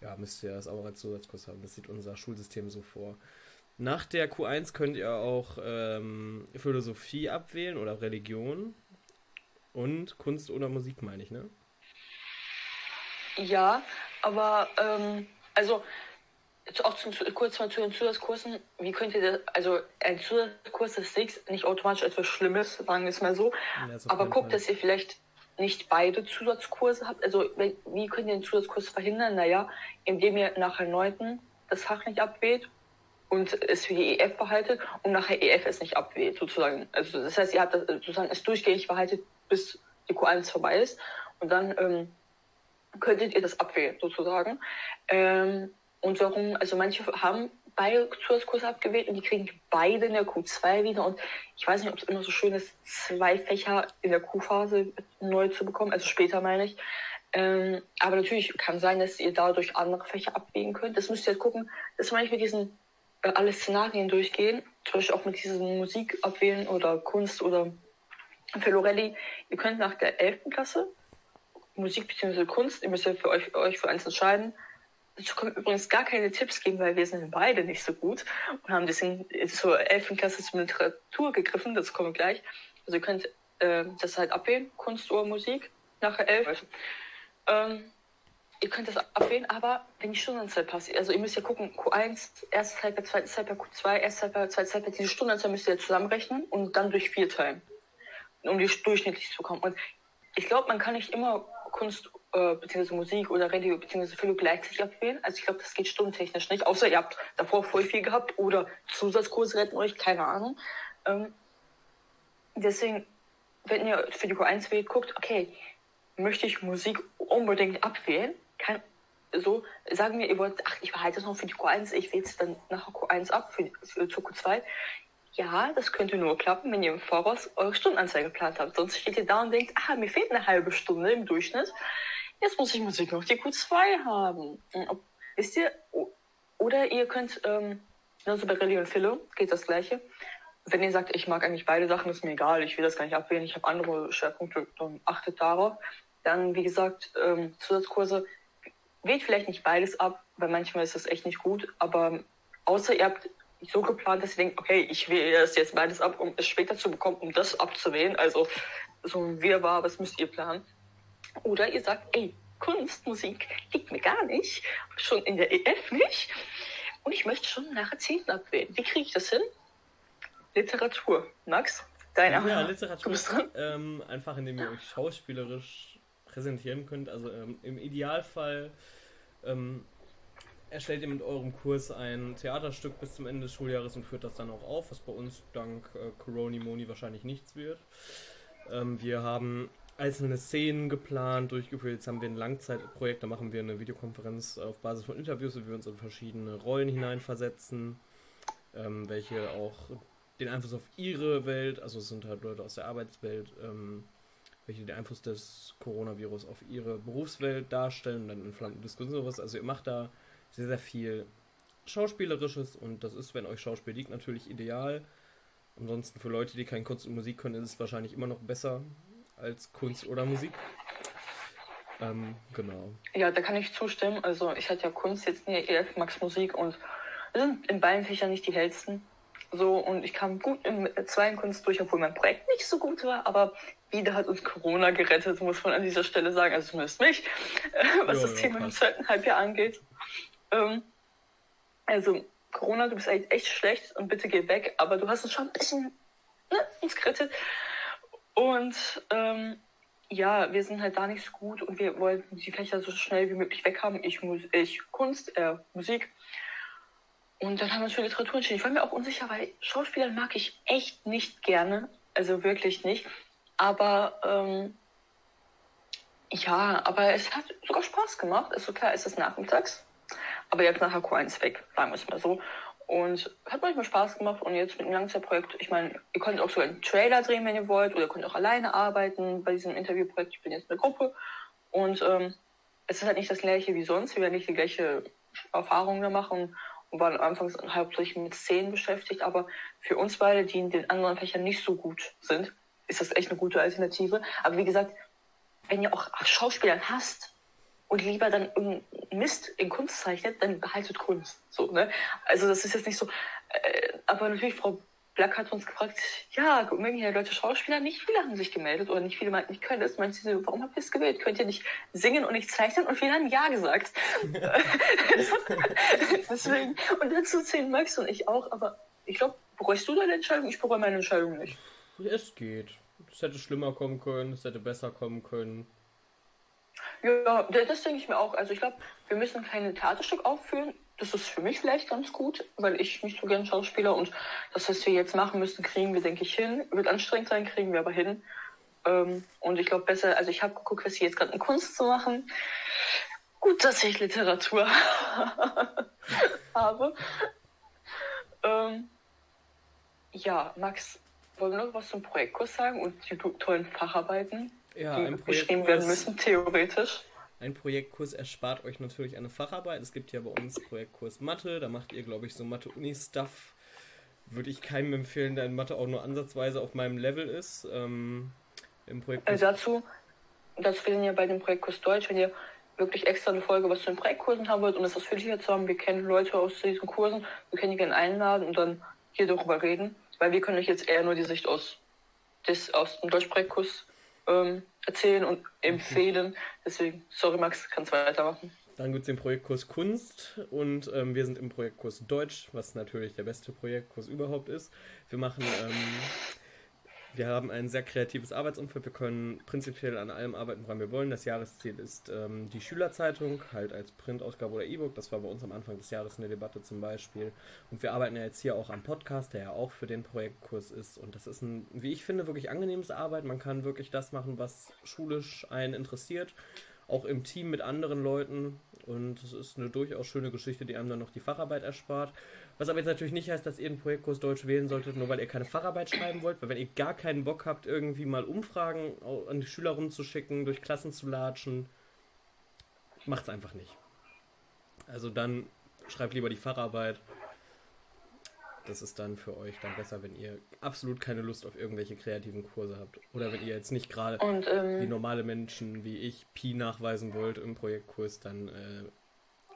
ja, müsst ihr das auch als Zusatzkurs haben. Das sieht unser Schulsystem so vor. Nach der Q1 könnt ihr auch ähm, Philosophie abwählen oder Religion und Kunst oder Musik, meine ich, ne? Ja, aber ähm, also auch zum, kurz mal zu den Zusatzkursen. Wie könnt ihr das, also ein Zusatzkurs ist nichts, nicht automatisch etwas Schlimmes, sagen wir es mal so. Ja, aber guckt, Fall. dass ihr vielleicht nicht beide Zusatzkurse habt. Also wie könnt ihr den Zusatzkurs verhindern? Naja, indem ihr nach erneuten das Fach nicht abwählt und es für die EF behaltet und nachher EF es nicht abwählt, sozusagen. Also das heißt, ihr habt das sozusagen es durchgängig behaltet, bis die Q1 vorbei ist. Und dann ähm, könntet ihr das abwählen, sozusagen. Ähm, und warum, also manche haben beide Zusatzkurse abgewählt und die kriegen beide in der Q2 wieder. Und ich weiß nicht, ob es immer so schön ist, zwei Fächer in der Q-Phase neu zu bekommen, also später meine ich. Ähm, aber natürlich kann sein, dass ihr dadurch andere Fächer abwägen könnt. Das müsst ihr halt gucken. Das meine ich mit diesen äh, alle Szenarien durchgehen, zum Beispiel auch mit diesen Musik abwählen oder Kunst oder für Lorelli. Ihr könnt nach der 11. Klasse Musik bzw. Kunst, ihr müsst ja für euch, euch für eins entscheiden. Dazu können wir übrigens gar keine Tipps geben, weil wir sind beide nicht so gut und haben deswegen zur 11. Klasse zur Literatur gegriffen, das kommen wir gleich. Also ihr könnt äh, das halt abwählen, Kunst oder Musik, nach der 11. Ähm, ihr könnt das abwählen, aber wenn die Stundenanzahl passt, also ihr müsst ja gucken, Q1, erste Halbjahr, zweites Halbjahr, Q2, erste Halbjahr, zweites Halbjahr, diese Stundenanzahl müsst ihr zusammenrechnen und dann durch vier teilen, um die durchschnittlich zu bekommen. Und ich glaube, man kann nicht immer Kunst äh, bzw. Musik oder Radio bzw. Philo gleichzeitig abwählen. Also ich glaube, das geht stundentechnisch nicht, außer ihr habt davor voll viel gehabt oder Zusatzkurse retten euch, keine Ahnung. Ähm, deswegen, wenn ihr für die Q1 wählt, guckt, okay, möchte ich Musik unbedingt abwählen, kann, so, sagen wir, ihr wollt, ach, ich behalte es noch für die Q1, ich wähle es dann nach Q1 ab, für, für, zur Q2. Ja, das könnte nur klappen, wenn ihr im Voraus eure Stundenanzeige geplant habt. Sonst steht ihr da und denkt, ah, mir fehlt eine halbe Stunde im Durchschnitt. Jetzt muss ich Musik noch die Q2 haben. Ob, wisst ihr, oder ihr könnt, ähm, also bei Rallye und Philo geht das Gleiche. Wenn ihr sagt, ich mag eigentlich beide Sachen, ist mir egal, ich will das gar nicht abwählen, ich habe andere Schwerpunkte, dann achtet darauf Dann, wie gesagt, ähm, Zusatzkurse. Wählt vielleicht nicht beides ab, weil manchmal ist das echt nicht gut. Aber außer ihr habt so geplant, dass ihr denkt, okay, ich wähle das jetzt beides ab, um es später zu bekommen, um das abzuwählen. Also so ein Wirrwarr, was müsst ihr planen? Oder ihr sagt, ey, Kunst, Musik liegt mir gar nicht, schon in der EF nicht. Und ich möchte schon nachher 10. abwählen. Wie kriege ich das hin? Literatur. Max, deine Ja, Literatur. Ähm, einfach indem ihr euch schauspielerisch präsentieren könnt. Also ähm, im Idealfall ähm, erstellt ihr mit eurem Kurs ein Theaterstück bis zum Ende des Schuljahres und führt das dann auch auf, was bei uns dank äh, Coroni Moni wahrscheinlich nichts wird. Ähm, wir haben einzelne Szenen geplant, durchgeführt. Jetzt haben wir ein Langzeitprojekt, da machen wir eine Videokonferenz auf Basis von Interviews, wo wir uns in verschiedene Rollen hineinversetzen, ähm, welche auch den Einfluss auf ihre Welt, also es sind halt Leute aus der Arbeitswelt, ähm, welche den Einfluss des Coronavirus auf ihre Berufswelt darstellen und dann entflammte Diskussionen sowas. Also ihr macht da sehr, sehr viel Schauspielerisches und das ist, wenn euch Schauspiel liegt, natürlich ideal. Ansonsten für Leute, die kein Kunst und Musik können, ist es wahrscheinlich immer noch besser als Kunst oder Musik. Ähm, genau. Ja, da kann ich zustimmen. Also ich hatte ja Kunst jetzt in der EF, Max Musik und sind in beiden Fächern nicht die hellsten. So, und ich kam gut im zweiten Kunst durch, obwohl mein Projekt nicht so gut war, aber wieder hat uns Corona gerettet, muss man an dieser Stelle sagen, also zumindest mich, <laughs> was jo, das jo, Thema im zweiten Halbjahr angeht. Ähm, also, Corona, du bist eigentlich echt schlecht und bitte geh weg, aber du hast uns schon ein bisschen ne, uns gerettet. Und ähm, ja, wir sind halt da nicht so gut und wir wollten die Fächer so schnell wie möglich weghaben. Ich, Mus ich Kunst, äh, Musik. Und dann haben wir uns für Literatur entschieden. Ich war mir auch unsicher, weil Schauspieler mag ich echt nicht gerne. Also wirklich nicht. Aber ähm, ja, aber es hat sogar Spaß gemacht. Ist so klar, es ist nachmittags. Aber jetzt nach Q1 weg, sagen wir es mal so. Und hat manchmal Spaß gemacht und jetzt mit dem Langzeitprojekt, ich meine, ihr könnt auch so einen Trailer drehen, wenn ihr wollt, oder ihr könnt auch alleine arbeiten bei diesem Interviewprojekt. Ich bin jetzt in der Gruppe und ähm, es ist halt nicht das gleiche wie sonst. Wir werden nicht die gleiche Erfahrung da machen und waren anfangs hauptsächlich mit Szenen beschäftigt, aber für uns beide, die in den anderen Fächern nicht so gut sind, ist das echt eine gute Alternative. Aber wie gesagt, wenn ihr auch Schauspieler hasst, und lieber dann Mist in Kunst zeichnet, dann behaltet Kunst. So, ne? Also das ist jetzt nicht so. Äh, aber natürlich, Frau Black hat uns gefragt, ja, mögen hier Leute Schauspieler? Nicht viele haben sich gemeldet oder nicht viele meinten, ich könnte es. Meint sie, warum habt ihr es gewählt? Könnt ihr nicht singen und nicht zeichnen? Und viele haben Ja gesagt. <laughs> Deswegen, und dazu zählen Max und ich auch, aber ich glaube, bereust du deine Entscheidung? Ich bereue meine Entscheidung nicht. Es geht. Es hätte schlimmer kommen können, es hätte besser kommen können. Ja, das denke ich mir auch. Also ich glaube, wir müssen kein Theaterstück aufführen. Das ist für mich vielleicht ganz gut, weil ich nicht so gern Schauspieler und das, was wir jetzt machen müssen, kriegen wir, denke ich, hin. Wird anstrengend sein, kriegen wir aber hin. Ähm, und ich glaube besser, also ich habe geguckt, was sie jetzt gerade in Kunst zu machen. Gut, dass ich Literatur <laughs> habe. Ähm, ja, Max, wollen wir noch was zum Projektkurs sagen und die tollen Facharbeiten? Ja, die geschrieben werden müssen, theoretisch. Ein Projektkurs erspart euch natürlich eine Facharbeit. Es gibt ja bei uns Projektkurs Mathe, da macht ihr, glaube ich, so Mathe-Uni-Stuff. Würde ich keinem empfehlen, da in Mathe auch nur ansatzweise auf meinem Level ist. Ähm, Im Projektkurs. Also dazu, dazu, wir sind ja bei dem Projektkurs Deutsch, wenn ihr wirklich extra eine Folge was zu den Projektkursen haben wollt, um das ausführlicher zu haben, wir kennen Leute aus diesen Kursen, wir können die gerne einladen und dann hier darüber reden, weil wir können euch jetzt eher nur die Sicht aus, des, aus dem Deutschprojektkurs ähm, erzählen und empfehlen. Deswegen, sorry Max, kannst weitermachen. Dann gibt es den Projektkurs Kunst und ähm, wir sind im Projektkurs Deutsch, was natürlich der beste Projektkurs überhaupt ist. Wir machen ähm, wir haben ein sehr kreatives Arbeitsumfeld. Wir können prinzipiell an allem arbeiten, woran wir wollen. Das Jahresziel ist ähm, die Schülerzeitung, halt als Printausgabe oder E-Book. Das war bei uns am Anfang des Jahres eine Debatte zum Beispiel. Und wir arbeiten ja jetzt hier auch am Podcast, der ja auch für den Projektkurs ist. Und das ist ein, wie ich finde, wirklich angenehmes Arbeit. Man kann wirklich das machen, was schulisch einen interessiert. Auch im Team mit anderen Leuten. Und es ist eine durchaus schöne Geschichte, die einem dann noch die Facharbeit erspart. Was aber jetzt natürlich nicht heißt, dass ihr einen Projektkurs Deutsch wählen solltet, nur weil ihr keine Facharbeit schreiben wollt. Weil wenn ihr gar keinen Bock habt, irgendwie mal Umfragen an die Schüler rumzuschicken, durch Klassen zu latschen, macht's einfach nicht. Also dann schreibt lieber die Facharbeit. das ist dann für euch dann besser, wenn ihr absolut keine Lust auf irgendwelche kreativen Kurse habt. Oder wenn ihr jetzt nicht gerade ähm, wie normale Menschen wie ich Pi nachweisen wollt im Projektkurs, dann äh,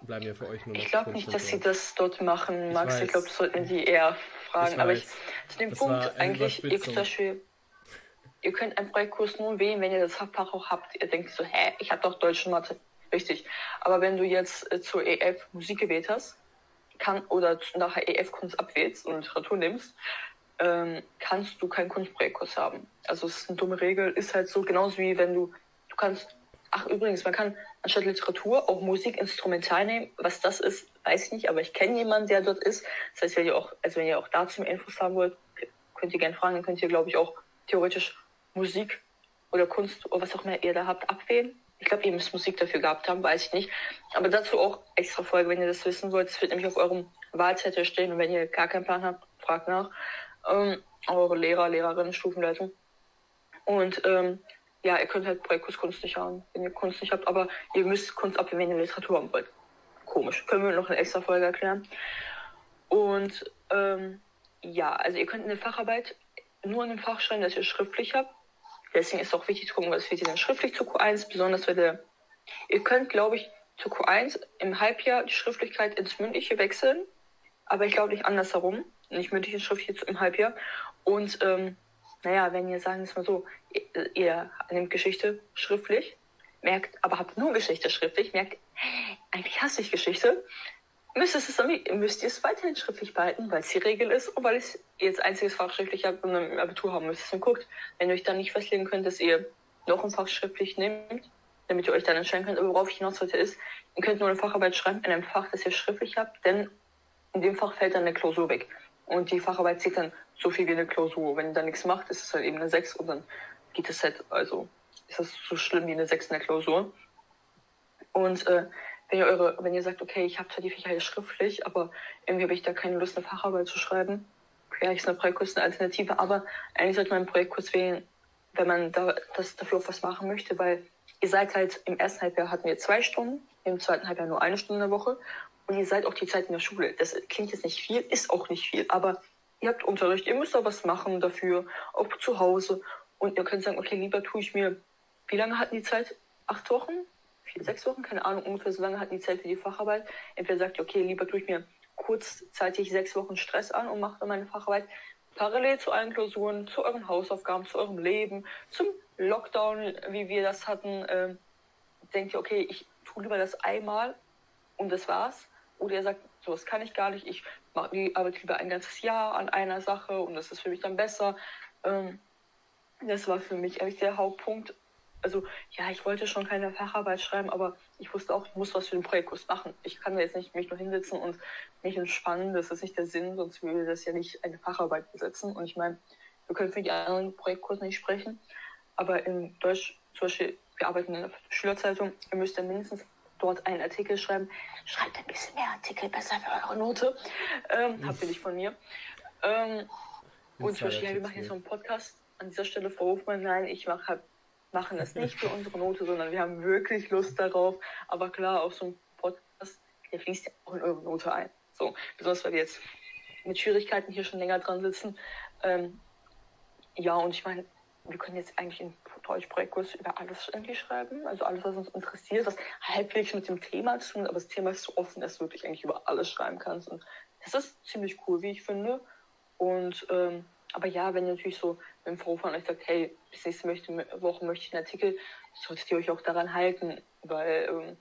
bleiben ja für euch nur noch Ich glaube nicht, dass sie das dort machen, Max. Ich, ich glaube, das sollten sie eher fragen. Ich Aber ich, zu dem das Punkt eigentlich, ihr zum Beispiel, ihr könnt einen Projektkurs nur wählen, wenn ihr das Fach auch habt. Ihr denkt so, hä, ich habe doch Deutsch und Mathe. Richtig. Aber wenn du jetzt äh, zur EF Musik gewählt hast, kann, oder nachher EF Kunst abwählst und Literatur nimmst, ähm, kannst du keinen Kunstprojektkurs haben. Also es ist eine dumme Regel, ist halt so, genauso wie wenn du, du kannst, ach übrigens, man kann anstatt Literatur auch Musik instrumental nehmen. Was das ist, weiß ich nicht, aber ich kenne jemanden, der dort ist. Das heißt, wenn ihr auch, also wenn ihr auch dazu Infos haben wollt, könnt ihr gerne fragen, dann könnt ihr, glaube ich, auch theoretisch Musik oder Kunst oder was auch immer ihr da habt abwählen. Ich glaube, ihr müsst Musik dafür gehabt haben, weiß ich nicht. Aber dazu auch extra Folge, wenn ihr das wissen wollt. Es wird nämlich auf eurem Wahlzettel stehen. Und wenn ihr gar keinen Plan habt, fragt nach. Ähm, eure Lehrer, Lehrerinnen, Stufenleitung. Und ähm, ja, ihr könnt halt Projektkurs Kunst nicht haben, wenn ihr Kunst nicht habt. Aber ihr müsst Kunst abwählen, wenn ihr Literatur haben wollt. Komisch. Können wir noch eine extra Folge erklären. Und ähm, ja, also ihr könnt eine Facharbeit nur in dem Fach schreiben, das ihr schriftlich habt. Deswegen ist es auch wichtig zu gucken, was wird ihr denn schriftlich zu Q1, besonders wenn ihr, ihr könnt, glaube ich, zu Q1 im Halbjahr die Schriftlichkeit ins Mündliche wechseln, aber ich glaube nicht andersherum, nicht mündliche schriftlich im Halbjahr. Und ähm, naja, wenn ihr sagen wir es mal so, ihr, ihr nehmt Geschichte schriftlich, merkt, aber habt nur Geschichte schriftlich, merkt, eigentlich hasse ich Geschichte, müsst, es, müsst ihr es weiterhin schriftlich behalten, weil es die Regel ist und weil es jetzt einziges Fach schriftlich habt und im Abitur haben müsst. Und guckt, wenn ihr euch dann nicht festlegen könnt, dass ihr noch ein Fach schriftlich nehmt, damit ihr euch dann entscheiden könnt, worauf ich hinaus wollte, ist, ihr könnt nur eine Facharbeit schreiben in einem Fach, das ihr schriftlich habt, denn in dem Fach fällt dann eine Klausur weg. Und die Facharbeit zählt dann so viel wie eine Klausur. Wenn ihr dann nichts macht, ist es halt eben eine 6 und dann geht es halt, also ist das so schlimm wie eine 6 in der Klausur. Und äh, wenn ihr eure, wenn ihr sagt, okay, ich habe zwar die Fächer schriftlich, aber irgendwie habe ich da keine Lust, eine Facharbeit zu schreiben, vielleicht ist eine Projektkurs eine Alternative, aber eigentlich sollte man einen Projektkurs wählen, wenn man da, das dafür auch was machen möchte, weil ihr seid halt im ersten Halbjahr hatten wir zwei Stunden, im zweiten Halbjahr nur eine Stunde in der Woche und ihr seid auch die Zeit in der Schule. Das klingt jetzt nicht viel, ist auch nicht viel, aber ihr habt Unterricht, ihr müsst da was machen dafür, auch zu Hause und ihr könnt sagen, okay, lieber tue ich mir, wie lange hatten die Zeit? Acht Wochen? vier, sechs Wochen, keine Ahnung, ungefähr so lange hatten die Zeit für die Facharbeit. Entweder sagt, okay, lieber tue ich mir kurzzeitig sechs Wochen Stress an und mache dann meine Facharbeit parallel zu allen Klausuren, zu euren Hausaufgaben, zu eurem Leben, zum Lockdown, wie wir das hatten. Äh, denkt ihr, okay, ich tue lieber das einmal und das war's. Oder ihr sagt, sowas kann ich gar nicht, ich mache die Arbeit lieber ein ganzes Jahr an einer Sache und das ist für mich dann besser. Ähm, das war für mich eigentlich der Hauptpunkt also ja, ich wollte schon keine Facharbeit schreiben, aber ich wusste auch, ich muss was für den Projektkurs machen. Ich kann jetzt nicht mich nur hinsetzen und mich entspannen, das ist nicht der Sinn, sonst würde das ja nicht eine Facharbeit besetzen. Und ich meine, wir können für die anderen Projektkurse nicht sprechen, aber in Deutsch, zum Beispiel, wir arbeiten in der Schülerzeitung, ihr müsst ja mindestens dort einen Artikel schreiben. Schreibt ein bisschen mehr Artikel, besser für eure Note. Ähm, habt ihr nicht von mir. Ähm, und zum Beispiel, wir machen jetzt noch einen Podcast. An dieser Stelle Frau Hofmann, nein, ich mache halt machen es nicht für unsere Note, sondern wir haben wirklich Lust darauf. Aber klar, auch so ein Podcast, der fließt ja auch in eure Note ein. So, besonders weil wir jetzt mit Schwierigkeiten hier schon länger dran sitzen. Ähm, ja, und ich meine, wir können jetzt eigentlich in Deutschprojektkurs über alles irgendwie schreiben. Also alles, was uns interessiert, was halbwegs mit dem Thema zu tun aber das Thema ist so offen, dass du wirklich eigentlich über alles schreiben kannst. Und das ist ziemlich cool, wie ich finde. Und ähm, aber ja, wenn ihr natürlich so im Vorfall euch sagt, hey, bis nächste Woche möchte ich einen Artikel, solltet ihr euch auch daran halten, weil ähm,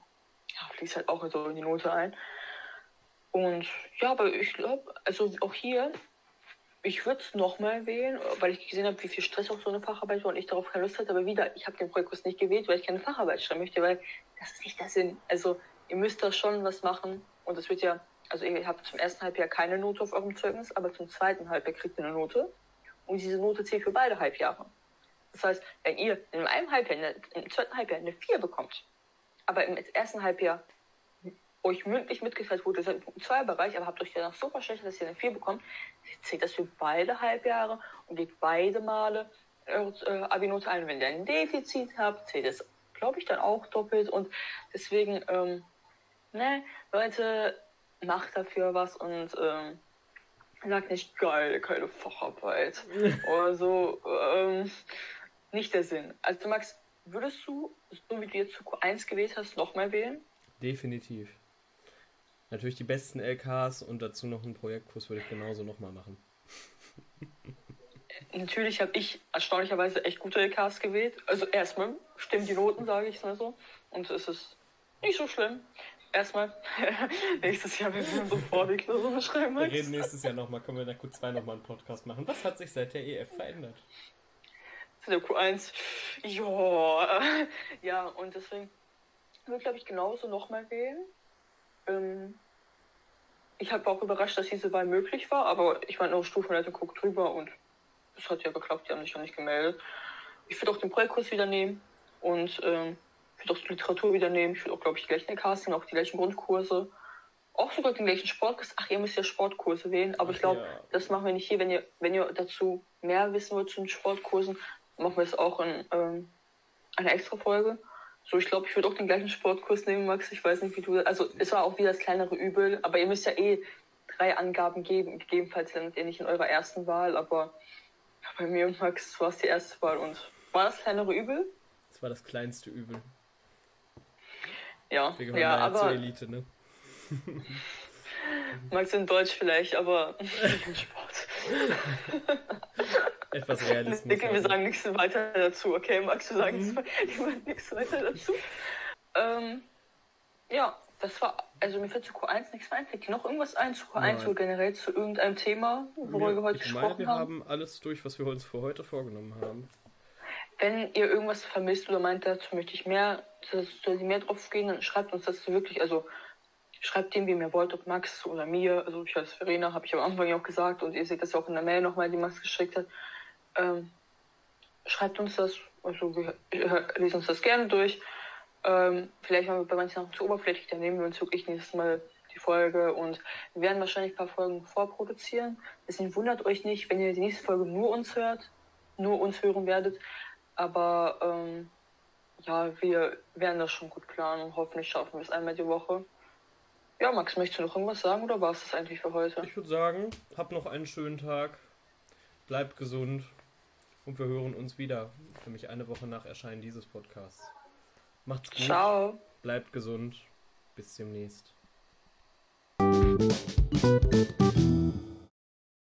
ja, fließt halt auch so in die Note ein. Und ja, aber ich glaube, also auch hier, ich würde es nochmal wählen, weil ich gesehen habe, wie viel Stress auch so eine Facharbeit war und ich darauf keine Lust hatte. Aber wieder, ich habe den Projektkurs nicht gewählt, weil ich keine Facharbeit schreiben möchte, weil das ist nicht der Sinn. Also ihr müsst da schon was machen und das wird ja also ihr habt zum ersten Halbjahr keine Note auf eurem Zeugnis, aber zum zweiten Halbjahr kriegt ihr eine Note. Und diese Note zählt für beide Halbjahre. Das heißt, wenn ihr in einem Halbjahr, im zweiten Halbjahr eine 4 bekommt, aber im ersten Halbjahr euch mündlich mitgeteilt wurde, ihr seid im Zweierbereich, aber habt euch danach so verschlechtert, dass ihr eine 4 bekommt, zählt das für beide Halbjahre und geht beide Male eure äh, Abi-Note ein. Wenn ihr ein Defizit habt, zählt es, glaube ich, dann auch doppelt. Und deswegen, ähm, ne, Leute, macht dafür was und ähm, Sag nicht geil, keine Facharbeit. <laughs> Oder so. Ähm, nicht der Sinn. Also Max, würdest du, so wie du jetzt zu Q1 gewählt hast, nochmal wählen? Definitiv. Natürlich die besten LKs und dazu noch einen Projektkurs würde ich genauso nochmal machen. <laughs> Natürlich habe ich erstaunlicherweise echt gute LKs gewählt. Also erstmal stimmen die Noten, sage ich mal so. Und es ist nicht so schlimm. Erstmal, <laughs> nächstes Jahr werden wir sofort die Klausuren schreiben. Wir reden nächstes Jahr nochmal, können wir in der Q2 nochmal einen Podcast machen. Was hat sich seit der EF verändert? Zu der Q1, ja, ja, und deswegen würde ich, glaube ich, genauso nochmal wählen. Ähm, ich habe auch überrascht, dass diese Wahl möglich war, aber ich meine, eure Stufenleiter guckt drüber und es hat ja geklappt, die haben sich ja nicht gemeldet. Ich würde auch den Projektkurs wieder nehmen und ähm, ich würde auch die Literatur wieder nehmen. Ich würde auch, glaube ich, die gleichen Casting, auch die gleichen Grundkurse. Auch sogar den gleichen Sportkurs. Ach, ihr müsst ja Sportkurse wählen, aber Ach, ich glaube, ja. das machen wir nicht hier. Wenn ihr, wenn ihr dazu mehr wissen wollt zu den Sportkursen, machen wir es auch in ähm, einer extra Folge. So, ich glaube, ich würde auch den gleichen Sportkurs nehmen, Max. Ich weiß nicht, wie du. Also, es war auch wieder das kleinere Übel, aber ihr müsst ja eh drei Angaben geben. Gegebenenfalls landet ihr nicht in eurer ersten Wahl, aber bei mir und Max war es die erste Wahl. Und war das kleinere Übel? Das war das kleinste Übel. Ja, Wir ja, aber. Zur Elite, ne? Max in Deutsch vielleicht, aber <laughs> Sport. <laughs> Etwas Realismus. Dicke, wir sagen nichts weiter dazu, okay? Max, wir sagen mhm. <laughs> nichts weiter dazu. Ähm, ja, das war, also mir fällt zu Q1 nichts ein. Fällt dir noch irgendwas ein zu Q1 Nein. oder generell zu irgendeinem Thema, worüber wir, wir heute gesprochen meine, wir haben? Wir haben alles durch, was wir uns für heute vorgenommen haben. Wenn ihr irgendwas vermisst oder meint, dazu möchte ich mehr, soll sie mehr drauf gehen, dann schreibt uns das wirklich, also schreibt dem, wie ihr wollt, ob Max oder mir, also ich als Verena, habe ich am Anfang ja auch gesagt und ihr seht das ja auch in der Mail nochmal, die Max geschickt hat. Ähm, schreibt uns das, also wir lesen uns das gerne durch. Ähm, vielleicht machen wir bei manchen Sachen zu oberflächlich, dann nehmen wir uns wirklich nächstes Mal die Folge und wir werden wahrscheinlich ein paar Folgen vorproduzieren. Deswegen wundert euch nicht, wenn ihr die nächste Folge nur uns hört, nur uns hören werdet. Aber ähm, ja, wir werden das schon gut planen und hoffentlich schaffen wir es einmal die Woche. Ja, Max, möchtest du noch irgendwas sagen oder war es das eigentlich für heute? Ich würde sagen, habt noch einen schönen Tag, bleibt gesund und wir hören uns wieder. Für mich eine Woche nach Erscheinen dieses Podcasts. Macht's gut. Ciao. Bleibt gesund. Bis demnächst.